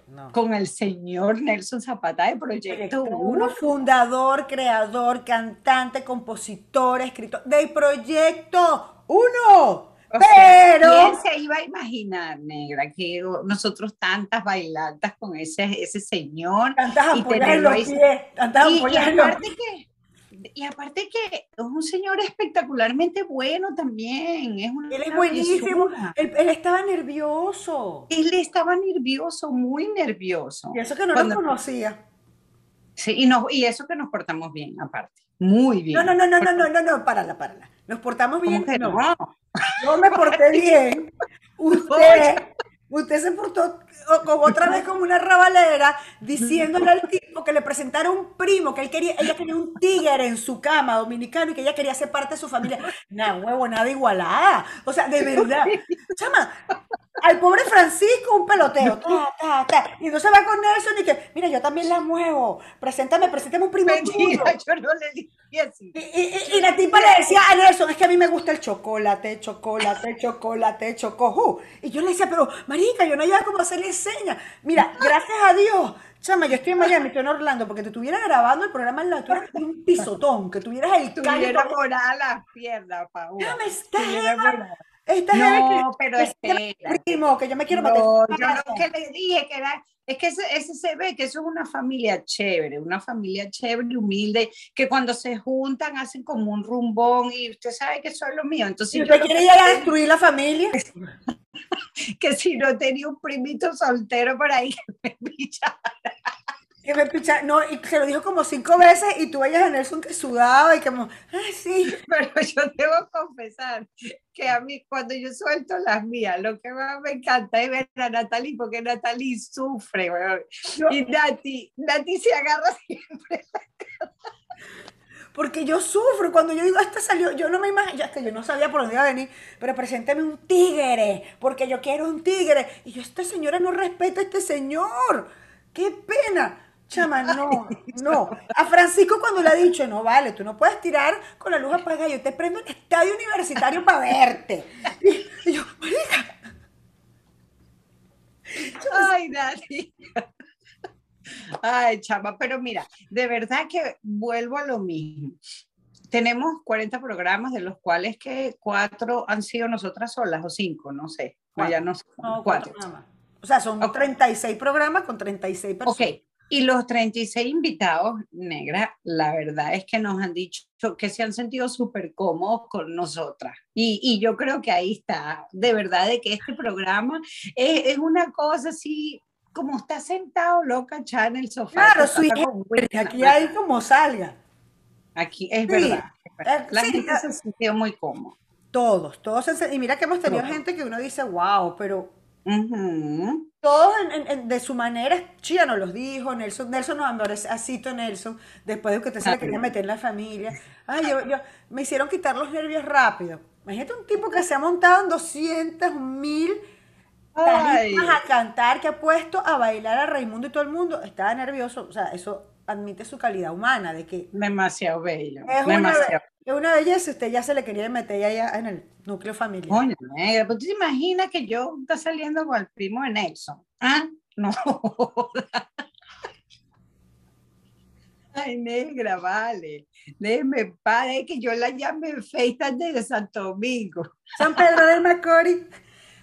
No. con el señor Nelson Zapata de Proyecto Proyecto Uno, Uno. fundador, creador, cantante, compositor, escritor del Proyecto Uno. O sea, Pero ¿quién se iba a imaginar, negra, que nosotros tantas bailantas con ese, ese señor? tantas y ampollas en los pies, tantas Y, y aparte que, y aparte que es un señor espectacularmente bueno también. Es una Él es buenísimo. Él, él estaba nervioso. Él estaba nervioso, muy nervioso. Y eso que no Cuando- lo conocía. Sí, y, nos- y eso que nos portamos bien, aparte. Muy bien. No, no, no, no, no, no, no, no, párala, párala. Nos portamos ¿Cómo bien. No, yo me porté bien. Usted, usted se portó como otra vez como una rabalera diciéndole al tipo que le presentara un primo, que él quería, ella quería un tigre en su cama dominicano y que ella quería ser parte de su familia. Nada, huevo, nada igualada. O sea, de verdad. Chama, al pobre Francisco un peloteo. Ta, ta, ta. Y entonces va con Nelson y que, mira, yo también la muevo. Preséntame, preséntame un primo tuyo. Mentira, yo no le dije así. Y, y- y- y la tipa le decía a Nelson, es que a mí me gusta el chocolate, chocolate, chocolate, chocojú. Y yo le decía, pero marica, yo no había cómo señas. Mira, gracias a Dios, chama, yo estoy en Miami, estoy en Orlando, porque te estuviera grabando el programa en la eras un pisotón, que tuvieras el Tuviera morada las piernas, Paula. Chama, Tuviera morada. Esta No, que- pero que se llama espera. primo, que yo me quiero meter. Yo lo que le dije que era, es que ese, ese se ve que eso es una familia chévere, una familia chévere, humilde, que cuando se juntan hacen como un rumbón y usted sabe que eso es lo mío. Entonces, yo usted quiere que- ir a destruir la familia, que si no tenía un primito soltero por ahí que me pichara. Que me picha, no, y se lo dijo como cinco veces y tú veías a Nelson que sudaba y como, ay, sí. Pero yo debo confesar que a mí cuando yo suelto las mías, lo que más me encanta es ver a Natalie, porque Natalie sufre. Yo- Y Nati, Nati se agarra siempre. Porque yo sufro cuando yo digo, esta salió, yo no me imagino, que yo no sabía por dónde iba a venir, pero preséntame un tigre, porque yo quiero un tigre. Y yo, esta señora no respeta a este señor. ¡Qué pena! Chama, no, no. A Francisco cuando le ha dicho, no vale, tú no puedes tirar con la luz apagada, yo te prendo el estadio universitario para verte. Y, y yo, marica, Ay, Nati. Ay, chama, pero mira, de verdad que vuelvo a lo mismo. Tenemos 40 programas, de los cuales que cuatro han sido nosotras solas, o cinco, no sé. No, ya no sé. no, cuatro. O sea, son Ok. 36 programas con 36 personas. Ok, y los 36 invitados, negra, la verdad es que nos han dicho que se han sentido súper cómodos con nosotras. Y, y yo creo que ahí está, de verdad, de que este programa es, es una cosa así, como está sentado loca ya en el sofá. Claro, sí, Aquí hay como salga. Aquí es Sí, verdad. es verdad. eh, La sí, gente se sentido muy cómoda. Todos, todos. Y mira que hemos tenido Todos. gente que uno dice, wow, pero Todos en- en- en- de su manera, Chía nos los dijo, Nelson, Nelson nos mandó a Cito Nelson, después de que usted se le quería meter en la familia. Ay, yo, yo- me hicieron quitar los nervios rápido. Imagínate un tipo que se ha montado en 200 mil a cantar, que ha puesto a bailar a Raimundo y todo el mundo, estaba nervioso, o sea, eso admite su calidad humana, de que... Demasiado bello. Es, demasiado. Una, es una belleza, usted ya se le quería meter allá en el núcleo familiar. Coño, negra, pues tú te imaginas que yo está saliendo con el primo de Nelson. ¿Ah? No. Ay, negra, vale. Déjeme padre, que yo la llame FaceTime de Santo Domingo. San Pedro del Macori.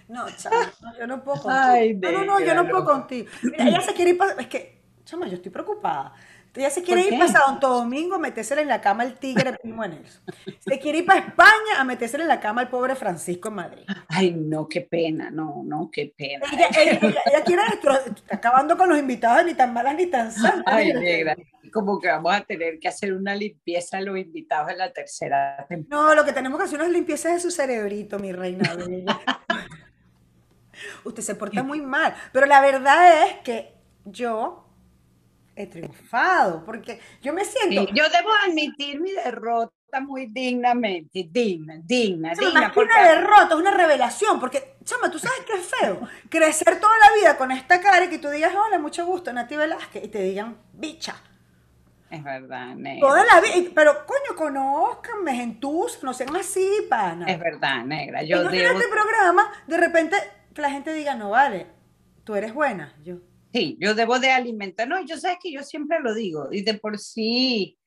No, chama, yo no puedo contigo. Ay, no, no, no, yo no puedo contigo. Mira, ella se quiere ir para... Es que, chama, yo estoy preocupada. Ella se quiere ir para Santo Domingo a meterse en la cama el tigre primo en eso. Se quiere ir para España a meterse en la cama el pobre Francisco en Madrid. Ay, no, qué pena, no, no, qué pena. Ella, ella, quiere está acabando con los invitados ni tan malas ni tan santas. Ay, negra, como que vamos a tener que hacer una limpieza a los invitados en la tercera temporada. No, lo que tenemos que hacer es limpieza de su cerebrito, mi reina Usted se porta muy mal, pero la verdad es que yo he triunfado, porque yo me siento... yo debo admitir mi derrota muy dignamente, digna, digna, digna. Más que una derrota, es una revelación, porque, chama, tú sabes que es feo crecer toda la vida con esta cara y que tú digas, hola, mucho gusto, Nati Velázquez, y te digan, bicha. Es verdad, negra. Toda la vida, pero coño, conózcanme, gentus, no sean así, pana. Es verdad, negra. Yo en este programa, de repente, que la gente diga, no vale, tú eres buena, yo Sí, yo debo de alimentar. No, yo sé que yo siempre lo digo. Y de por sí,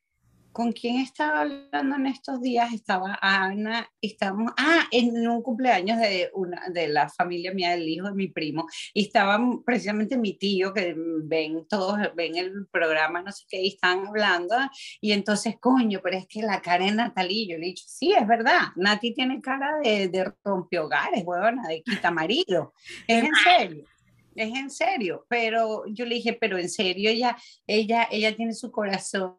¿con quién estaba hablando en estos días? Estaba Ana, estamos, ah, en un cumpleaños de, una, de la familia mía, del hijo de mi primo. Y estaba precisamente mi tío, que ven todos, ven el programa, no sé qué, y están hablando. Y entonces, coño, pero es que la cara de Natalie, yo le he dicho, sí, es verdad, Nati tiene cara de, de rompehogares, huevona, de quita marido. Es en serio es en serio, pero yo le dije, pero en serio, ella, ella, ella tiene su corazón,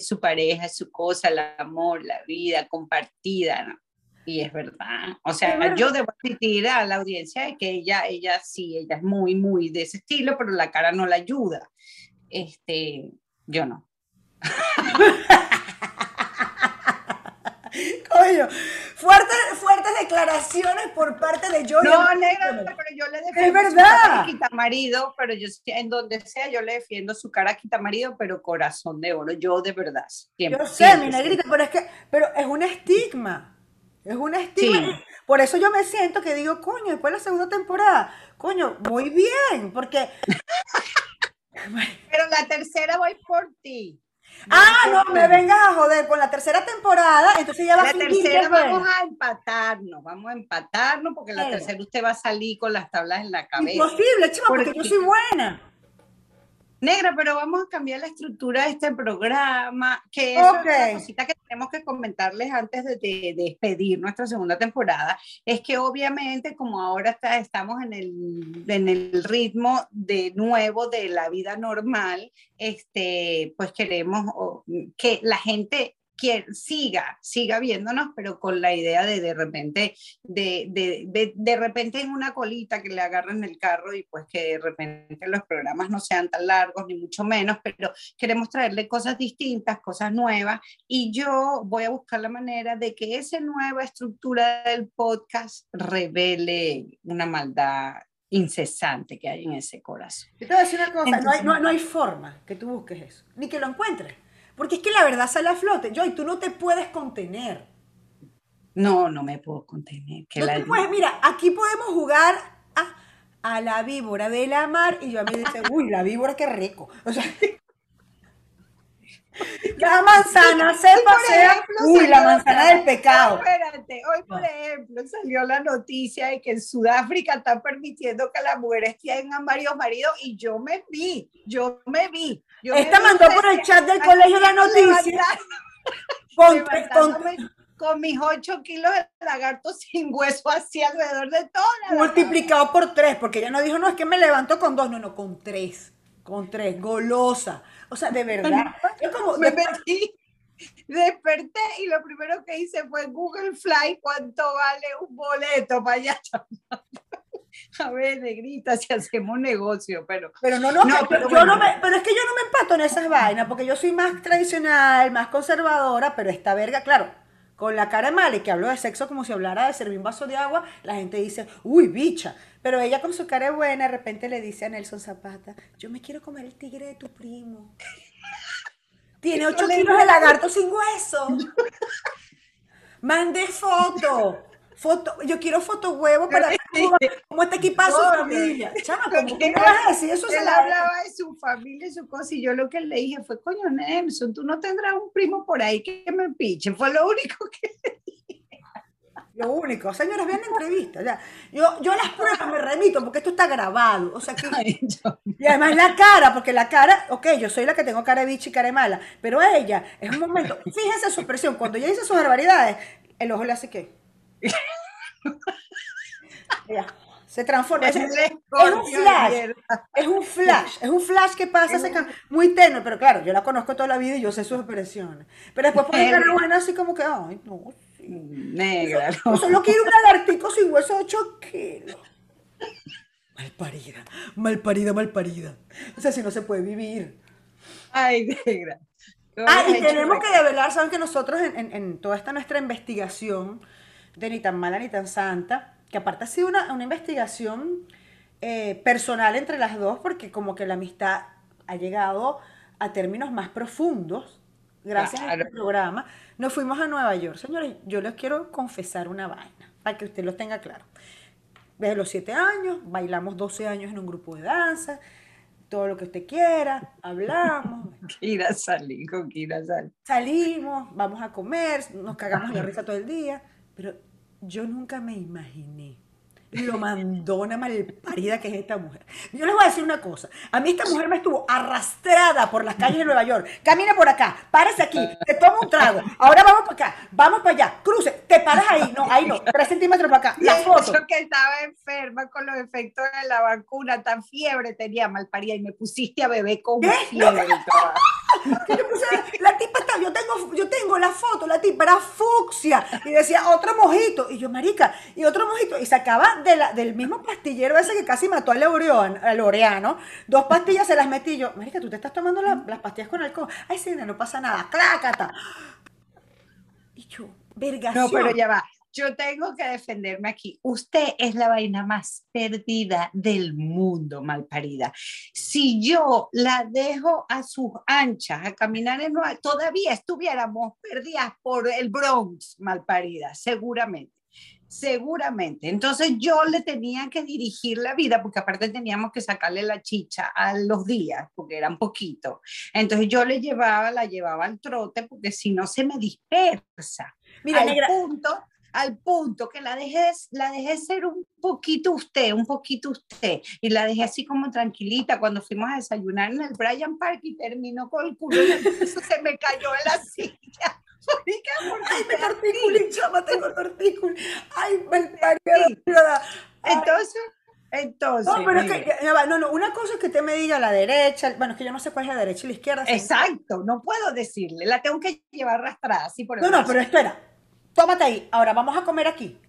su pareja, su cosa, el amor, la vida compartida, ¿no? Y es verdad. O sea, yo debo admitir a la audiencia que ella, ella sí, ella es muy, muy de ese estilo, pero la cara no la ayuda. Este, yo no. Coño, fuertes, fuertes declaraciones por parte de Johnny. No, negra, pero yo le defiendo es verdad. su cara marido, pero yo en donde sea yo le defiendo su cara quita marido, pero corazón de oro, yo de verdad. yo sé, mi negrita, pero es que, pero es un estigma. Es un estigma. Por eso yo me siento que digo, coño, después de la segunda temporada, coño, muy bien, porque. pero la tercera voy por ti. Ah, no, me vengas a joder con la tercera temporada, entonces ya va la a tercera vamos a empatarnos, vamos a empatarnos porque la tercera usted va a salir con las tablas en la cabeza. Imposible, chico, porque, yo soy buena. Negra, pero vamos a cambiar la estructura de este programa, que es una cosita que tenemos que comentarles antes de, despedir nuestra segunda temporada, es que obviamente como ahora está, estamos en el, en el ritmo de nuevo de la vida normal, este, pues queremos que la gente que siga, siga viéndonos, pero con la idea de de repente, de, de, de, repente en una colita que le agarren el carro y pues que de repente los programas no sean tan largos, ni mucho menos, pero queremos traerle cosas distintas, cosas nuevas, y yo voy a buscar la manera de que esa nueva estructura del podcast revele una maldad incesante que hay en ese corazón. Yo te voy a decir una cosa, no, hay, no, no hay forma que tú busques eso, ni que lo encuentres. Porque es que la verdad sale a flote. Joy, tú no te puedes contener. No, no me puedo contener. Que no te puedes, mira, aquí podemos jugar a, a, la víbora de la mar y yo a mí dice, uy, la víbora qué rico. O sea, la manzana se pasea. Uy, la manzana del pecado. Espérate, hoy por ejemplo salió la noticia de que en Sudáfrica están permitiendo que las mujeres tengan varios maridos y yo me vi, yo me vi. Esta mandó por el chat del colegio la noticia. Con, mis 8 kilos de lagarto sin hueso así alrededor de todo. Multiplicado por 3, porque ella no dijo, no, es que me levanto con dos, no, no, con 3. Con 3, golosa. O sea, de verdad. Yo como me metí, desperté y lo primero que hice fue Google Fly, ¿cuánto vale un boleto para allá? A ver, negrita, si hacemos negocio, pero... Pero no, no, pero, yo no me, pero es que yo no me empato en esas vainas, porque yo soy más tradicional, más conservadora, pero esta verga, claro, con la cara mala y que hablo de sexo como si hablara de servir un vaso de agua, la gente dice, uy, bicha. Pero ella con su cara buena, de repente le dice a Nelson Zapata, yo me quiero comer el tigre de tu primo. Tiene 8 kilos de lagarto sin hueso. Mande foto. Foto, yo quiero foto huevo para cómo, está equipada su familia. Chama, ¿cómo que no vas a decir eso? Él hablaba de su familia y su cosa, y yo lo que le dije fue, coño, Nelson, tú no tendrás un primo por ahí que me piche. Fue lo único que lo único, señores, vean la entrevista. Ya. Yo, yo las pruebas me remito porque esto está grabado. O sea que, y además la cara, porque la cara, ok, yo soy la que tengo cara de bicha y cara de mala, pero ella, es un momento, fíjense su expresión, cuando ella dice sus barbaridades, el ojo le hace qué. se transforma. Es, un flash. Es un flash. Es un flash que pasa muy tenue, pero claro, yo la conozco toda la vida y yo sé sus expresiones. Pero después pone cara buena así como que, ay, no, Negra. Solo quiero un lagartico sin hueso de 8 kilos. Malparida, malparida, malparida. O sea, si no se puede vivir. Ay, negra. Ah, y tenemos que develar, saben que nosotros en, toda esta nuestra investigación de ni tan mala ni tan santa, que aparte ha sido una, investigación eh, personal entre las dos, porque como que la amistad ha llegado a términos más profundos, gracias a este programa. Nos fuimos a Nueva York. Señores, yo les quiero confesar una vaina, para que usted lo tenga claro. Desde los 7 años, bailamos 12 años en un grupo de danza, todo lo que usted quiera, hablamos. Con. Salimos, vamos a comer, nos cagamos de risa todo el día, pero yo nunca me imaginé lo mandona malparida que es esta mujer. Yo les voy a decir una cosa. A mí esta mujer me estuvo arrastrada por las calles de Nueva York. Camina por acá, párese aquí, te toma un trago. Ahora vamos para acá, vamos para allá, cruce, te paras ahí, no, ahí no, tres centímetros para acá. La foto. Yo que estaba enferma con los efectos de la vacuna, tan fiebre tenía malparida y me pusiste a beber con fiebre. La tipa está, yo tengo, yo tengo la foto, la tipa era fucsia y decía otro mojito y yo marica y otro mojito y sacaba del mismo pastillero ese que casi mató al Loreano, dos pastillas se las metí yo, marica, tú te estás tomando las pastillas con alcohol, ay sí, no pasa nada, clácata. Y yo, vergación. No, pero ya va, yo tengo que defenderme aquí. Usted es la vaina más perdida del mundo, malparida. Si yo la dejo a sus anchas a caminar en Nueva todavía estuviéramos perdidas por el Bronx, malparida, seguramente. Seguramente. Entonces yo le tenía que dirigir la vida, porque aparte teníamos que sacarle la chicha a los días, porque eran poquitos. Entonces yo le llevaba, la llevaba al trote, porque si no se me dispersa. Mira, al punto, al punto que la dejé, la dejé ser un poquito usted, un poquito usted, y la dejé así como tranquilita cuando fuimos a desayunar en el Bryant Park y terminó con el culo en el se me cayó en la silla. Ay, me tortículi, chama, tengo tortículi. Ay, me Entonces, entonces. No, pero es que, no, no, una cosa es que te me diga la derecha, bueno, es que yo no sé cuál es la derecha y la izquierda. Exacto, no puedo decirle, la tengo que llevar arrastrada así por el No, no, pero espera, tómate ahí, ahora vamos a comer aquí.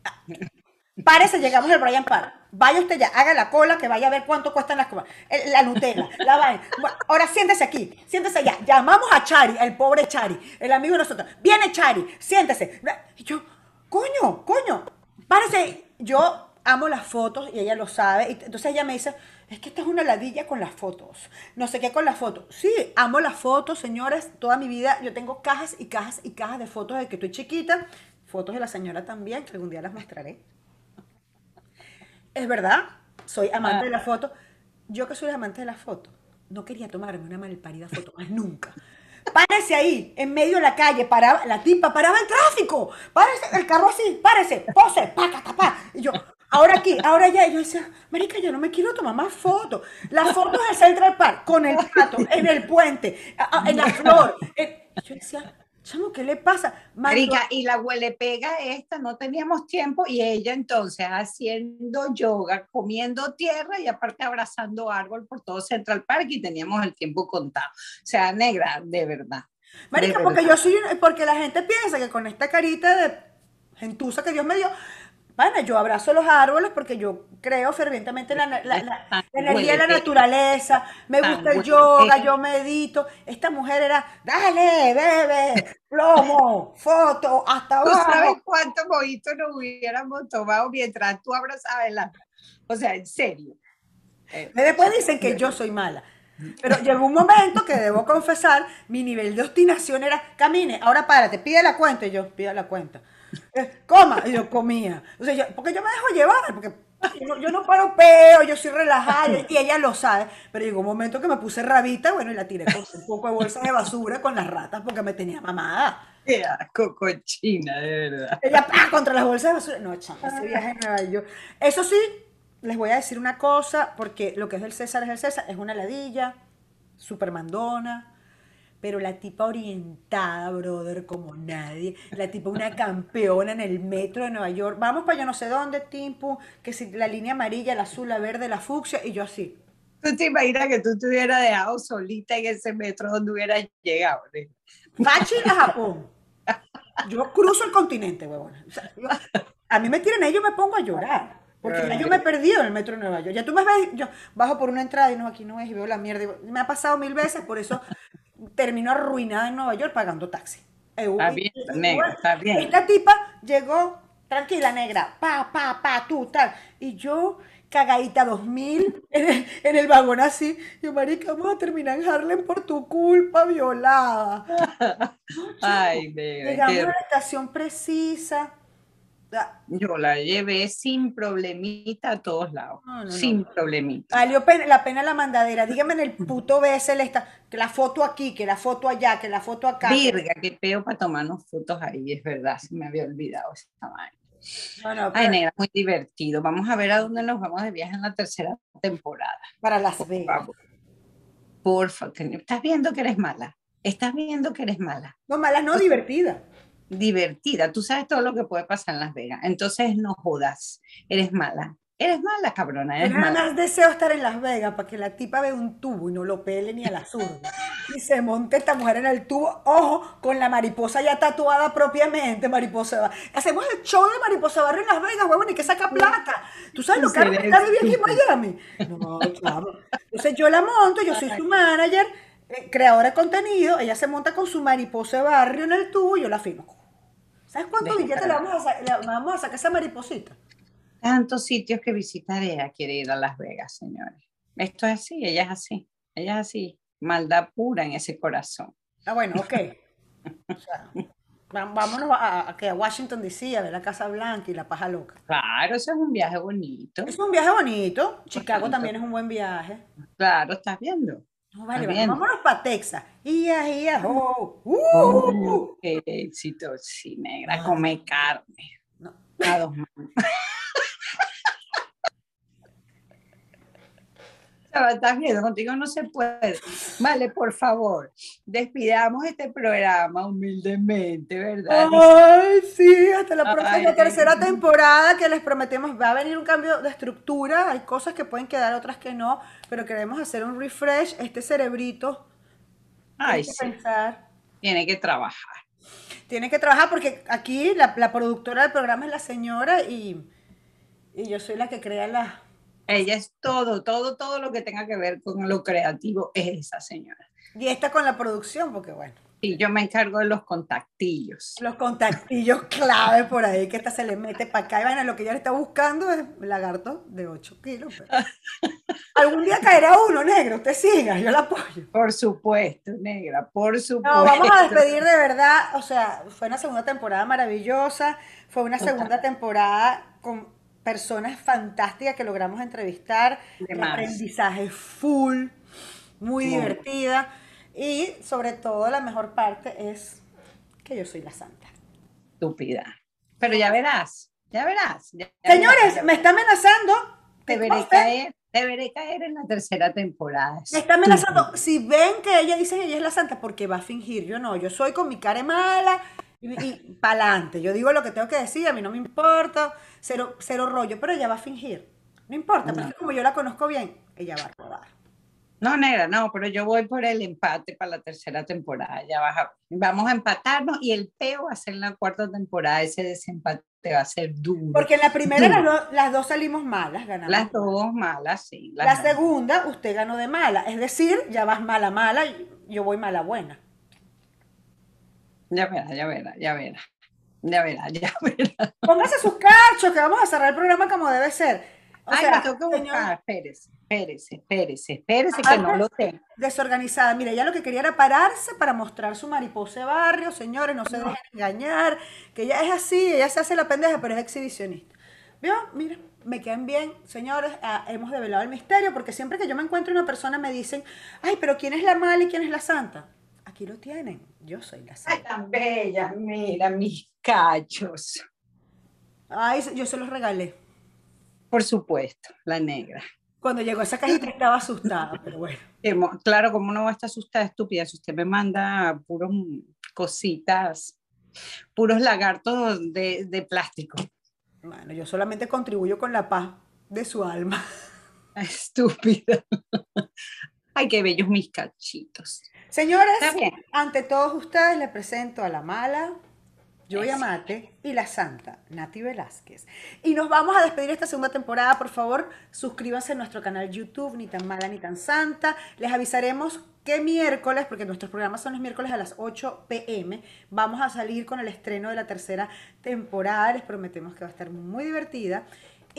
Párese, llegamos al Brian Park. Vaya usted ya, haga la cola, que vaya a ver cuánto cuestan las cosas. La Nutella, la vaina. ahora siéntese aquí, siéntese allá. Llamamos a Chari, el pobre Chari, el amigo de nosotros. Viene Chari, siéntese. Y yo, coño, coño, párese. Yo amo las fotos y ella lo sabe. entonces ella me dice, es que esta es una ladilla con las fotos. No sé qué con las fotos. Sí, amo las fotos, señores. Toda mi vida yo tengo cajas y cajas y cajas de fotos de que estoy chiquita. Fotos de la señora también, que algún día las mostraré es verdad, soy amante de la foto. Yo que soy amante de la foto, no quería tomarme una malparida foto más nunca. Párese ahí, en medio de la calle, paraba, la tipa paraba el tráfico. Párese, el carro así, párese, pose, paca, tapa. Y yo, ahora aquí, ahora ya. Y yo decía, Marica, yo no me quiero tomar más fotos. Las fotos del Central Park, con el pato, en el puente, en la flor. yo decía, Chamo, ¿qué le pasa? Marica, y la huele pega esta, no teníamos tiempo y ella entonces haciendo yoga, comiendo tierra y aparte abrazando árbol por todo Central Park y teníamos el tiempo contado. O sea, negra, de verdad. Marica, porque yo soy, porque la gente piensa que con esta carita de gentuza que Dios me dio, Pana, yo abrazo los árboles porque yo creo fervientemente en la, la- la- la energía de la huele. naturaleza, me gusta el yoga, yo medito. Esta mujer era, dale, bebe, plomo, foto, hasta ¿Tú sabes cuántos mojitos nos hubiéramos tomado mientras tú abrazabas la... O sea, en serio. Eh, Después dicen que yo soy mala. Pero llegó un momento que debo confesar, mi nivel de obstinación era, camine, ahora párate, pide la cuenta. Y yo, pide la cuenta. Eh, coma, y yo comía. O sea, yo- porque yo me dejo llevar, porque yo no, yo no paro peo, yo soy relajada, y ella lo sabe. Pero llegó un momento que me puse rabita, bueno, y la tiré con un poco de bolsa de basura con las ratas porque me tenía mamada. Qué asco, cochina, de verdad. Ella, ¡pah! contra las bolsas de basura. No, chama, ese viaje a Nueva York. Eso sí, les voy a decir una cosa, porque lo que es del César es el César, es una ladilla, super mandona, pero la tipa orientada, brother, como nadie. La tipa una campeona en el metro de Nueva York. Vamos para yo no sé dónde, Timpu, que si la línea amarilla, la azul, la verde, la fucsia, y yo así. ¿Tú te imaginas que tú te hubieras dejado solita en ese metro donde hubieras llegado? ¿eh? A Japón. Yo cruzo el continente, huevona. O sea, yo- a mí me tiran ahí, yo me pongo a llorar. Porque ya yo me he perdido en el metro de Nueva York. Ya tú me ves, yo bajo por una entrada y no, aquí no es, y veo la mierda. y me ha pasado mil veces, por eso termino arruinada en Nueva York pagando taxi. Eh, Está bien, negra, está bien. Esta tipa llegó, tranquila, negra, pa, pa, pa, tú, tal. Y yo, cagadita 2000, en el, en el vagón así. Yo, marica, vamos a terminar en Harlem por tu culpa, violada. Ay, negra, Llegamos a la estación precisa. Yo la llevé sin problemita a todos lados. No, no, no. sin problemita. Valió pena- la pena la mandadera. Dígame en el puto BSL esta, que la foto aquí, que la foto allá, que la foto acá. Virga, qué peo para tomarnos fotos ahí, es verdad, se me había olvidado esa vaina. No, no, Ay, pero negra, muy divertido. Vamos a ver a dónde nos vamos de viaje en la tercera temporada. para Las Por favor. Estás viendo que eres mala. Estás viendo que eres mala. No, malas, no, divertida. Divertida. Tú sabes todo lo que puede pasar en Las Vegas. Entonces no jodas. Eres mala. Eres mala, cabrona. Eres nada mala. más deseo estar en Las Vegas para que la tipa vea un tubo y no lo pele ni a la zurda. Y se monte esta mujer en el tubo, ojo, con la mariposa ya tatuada propiamente, mariposa Hacemos el show de mariposa barrio en Las Vegas, huevón, y que saca plata. ¿Tú sabes lo caro que está vivir aquí en Miami? No, chamo. Entonces yo la monto, yo soy su manager, eh, creadora de contenido, ella se monta con su mariposa de barrio en el tubo y yo la firmo. ¿Sabes cuánto Deja billete le vamos a, le vamos a sacar a esa mariposita? Tantos sitios que visitaré ella quiere ir a Las Vegas, señores. Esto es así, ella es así. Ella es así. Maldad pura en ese corazón. Ah, bueno, ok. O sea, va- vámonos a, a, a Washington DC, a ver la Casa Blanca y la paja loca. Claro, eso es un viaje bonito. Es un viaje bonito. Chicago también es un buen viaje. Claro, estás viendo. No, vale, vale, vámonos para Texas. Ia, ia, ho. Uh, Oh, qué éxito, sí, negra, come carne. No. A dos manos. Estás viendo, contigo no se puede. Vale, por favor, despidamos este programa humildemente, ¿verdad? Ay, sí, hasta la próxima tercera ay. temporada que les prometemos. Va a venir un cambio de estructura. Hay cosas que pueden quedar, otras que no. Pero queremos hacer un refresh. Este cerebrito Ay, tiene que sí, pensar. tiene que trabajar. Tiene que trabajar porque aquí la, la productora del programa es la señora y, y yo soy la que crea las... Ella es todo, todo, todo lo que tenga que ver con lo creativo es esa señora. Y esta con la producción, porque bueno, Y yo me encargo de los contactillos. los contactillos clave por ahí que esta se le mete para acá. Y bueno, lo que ella le está buscando es lagarto de 8 kilos. pero- Algún día caerá uno negro, usted siga, yo la apoyo. Por supuesto, negra, por supuesto. No, vamos a despedir de verdad. O sea, fue una segunda temporada maravillosa. Fue una segunda temporada con personas fantásticas que logramos entrevistar. El aprendizaje full, muy divertida. Y sobre todo, la mejor parte es que yo soy la santa. estúpida. Pero ya verás, ya verás. ya- Señores, verás. me está amenazando. te veré caer, te veré caer en la tercera temporada. Me está amenazando. Si ven que ella dice que ella es la santa, porque va a fingir. Yo no, yo soy con mi cara mala y, y pa'lante. Yo digo lo que tengo que decir, a mí no me importa, cero, cero rollo, pero ella va a fingir. No importa, porque No. como yo la conozco bien, ella va a robar. No, negra, no, pero yo voy por el empate para la tercera temporada. Ya vas vamos a empatarnos y el peo va a ser en la cuarta temporada. Ese desempate va a ser duro. Porque en la primera las, dos salimos malas, ganamos. Las dos malas, sí. La segunda, usted ganó de mala. Es decir, ya vas mala, mala, yo voy mala, buena. Ya verá, ya verá, ya verá. Ya verá, ya verá. Póngase sus cachos, que vamos a cerrar el programa como debe ser. Ay, me tengo que buscar, espérese, espérese, espérese, espérese que no lo tengo. Desorganizada, mira, ella lo que quería era pararse para mostrar su mariposa de barrio, señores, no se dejen engañar, que ella es así, ella se hace la pendeja, pero es exhibicionista. ¿Vio? Mira, me quedan bien, señores, ah, hemos develado el misterio, porque siempre que yo me encuentro una persona me dicen, ay, pero ¿quién es la mala y quién es la santa? Aquí lo tienen, yo soy la santa. Ay, tan bella, mira mis cachos. Ay, yo se los regalé. Por supuesto, la negra. Cuando llegó esa cajita estaba asustada, pero bueno. Claro, como no va a estar asustada, estúpida, si usted me manda puros cositas, puros lagartos de, de plástico. Bueno, yo solamente contribuyo con la paz de su alma. Estúpida. Ay, qué bellos mis cachitos. Señores, ante todos ustedes les presento a la mala, yo voy a Mate y la Santa, Nati Velázquez. Y nos vamos a despedir esta segunda temporada. Por favor, suscríbanse a nuestro canal YouTube, ni tan mala ni tan santa. Les avisaremos que miércoles, porque nuestros programas son los miércoles a las 8 pm, vamos a salir con el estreno de la tercera temporada. Les prometemos que va a estar muy divertida.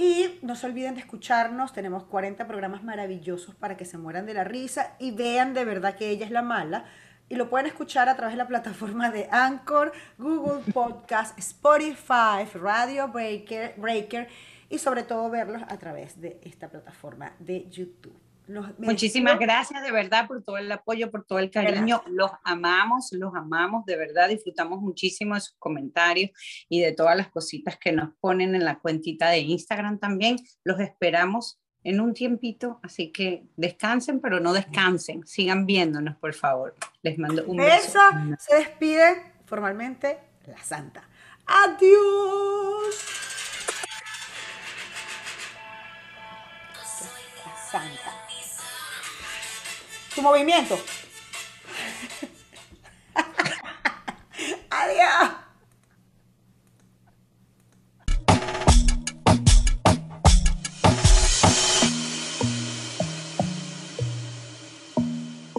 Y no se olviden de escucharnos, tenemos 40 programas maravillosos para que se mueran de la risa y vean de verdad que ella es la mala y lo pueden escuchar a través de la plataforma de Anchor, Google Podcast, Spotify, Radio Breaker, Breaker y sobre todo verlos a través de esta plataforma de YouTube. Muchísimas gracias de verdad por todo el apoyo, por todo el cariño. Los amamos, los amamos, de verdad disfrutamos muchísimo de sus comentarios y de todas las cositas que nos ponen en la cuentita de Instagram también. Los esperamos en un tiempito, así que descansen, pero no descansen, sigan viéndonos, por favor. Les mando un beso. Se despide formalmente la Santa. Adiós. La Santa su movimiento. Adiós.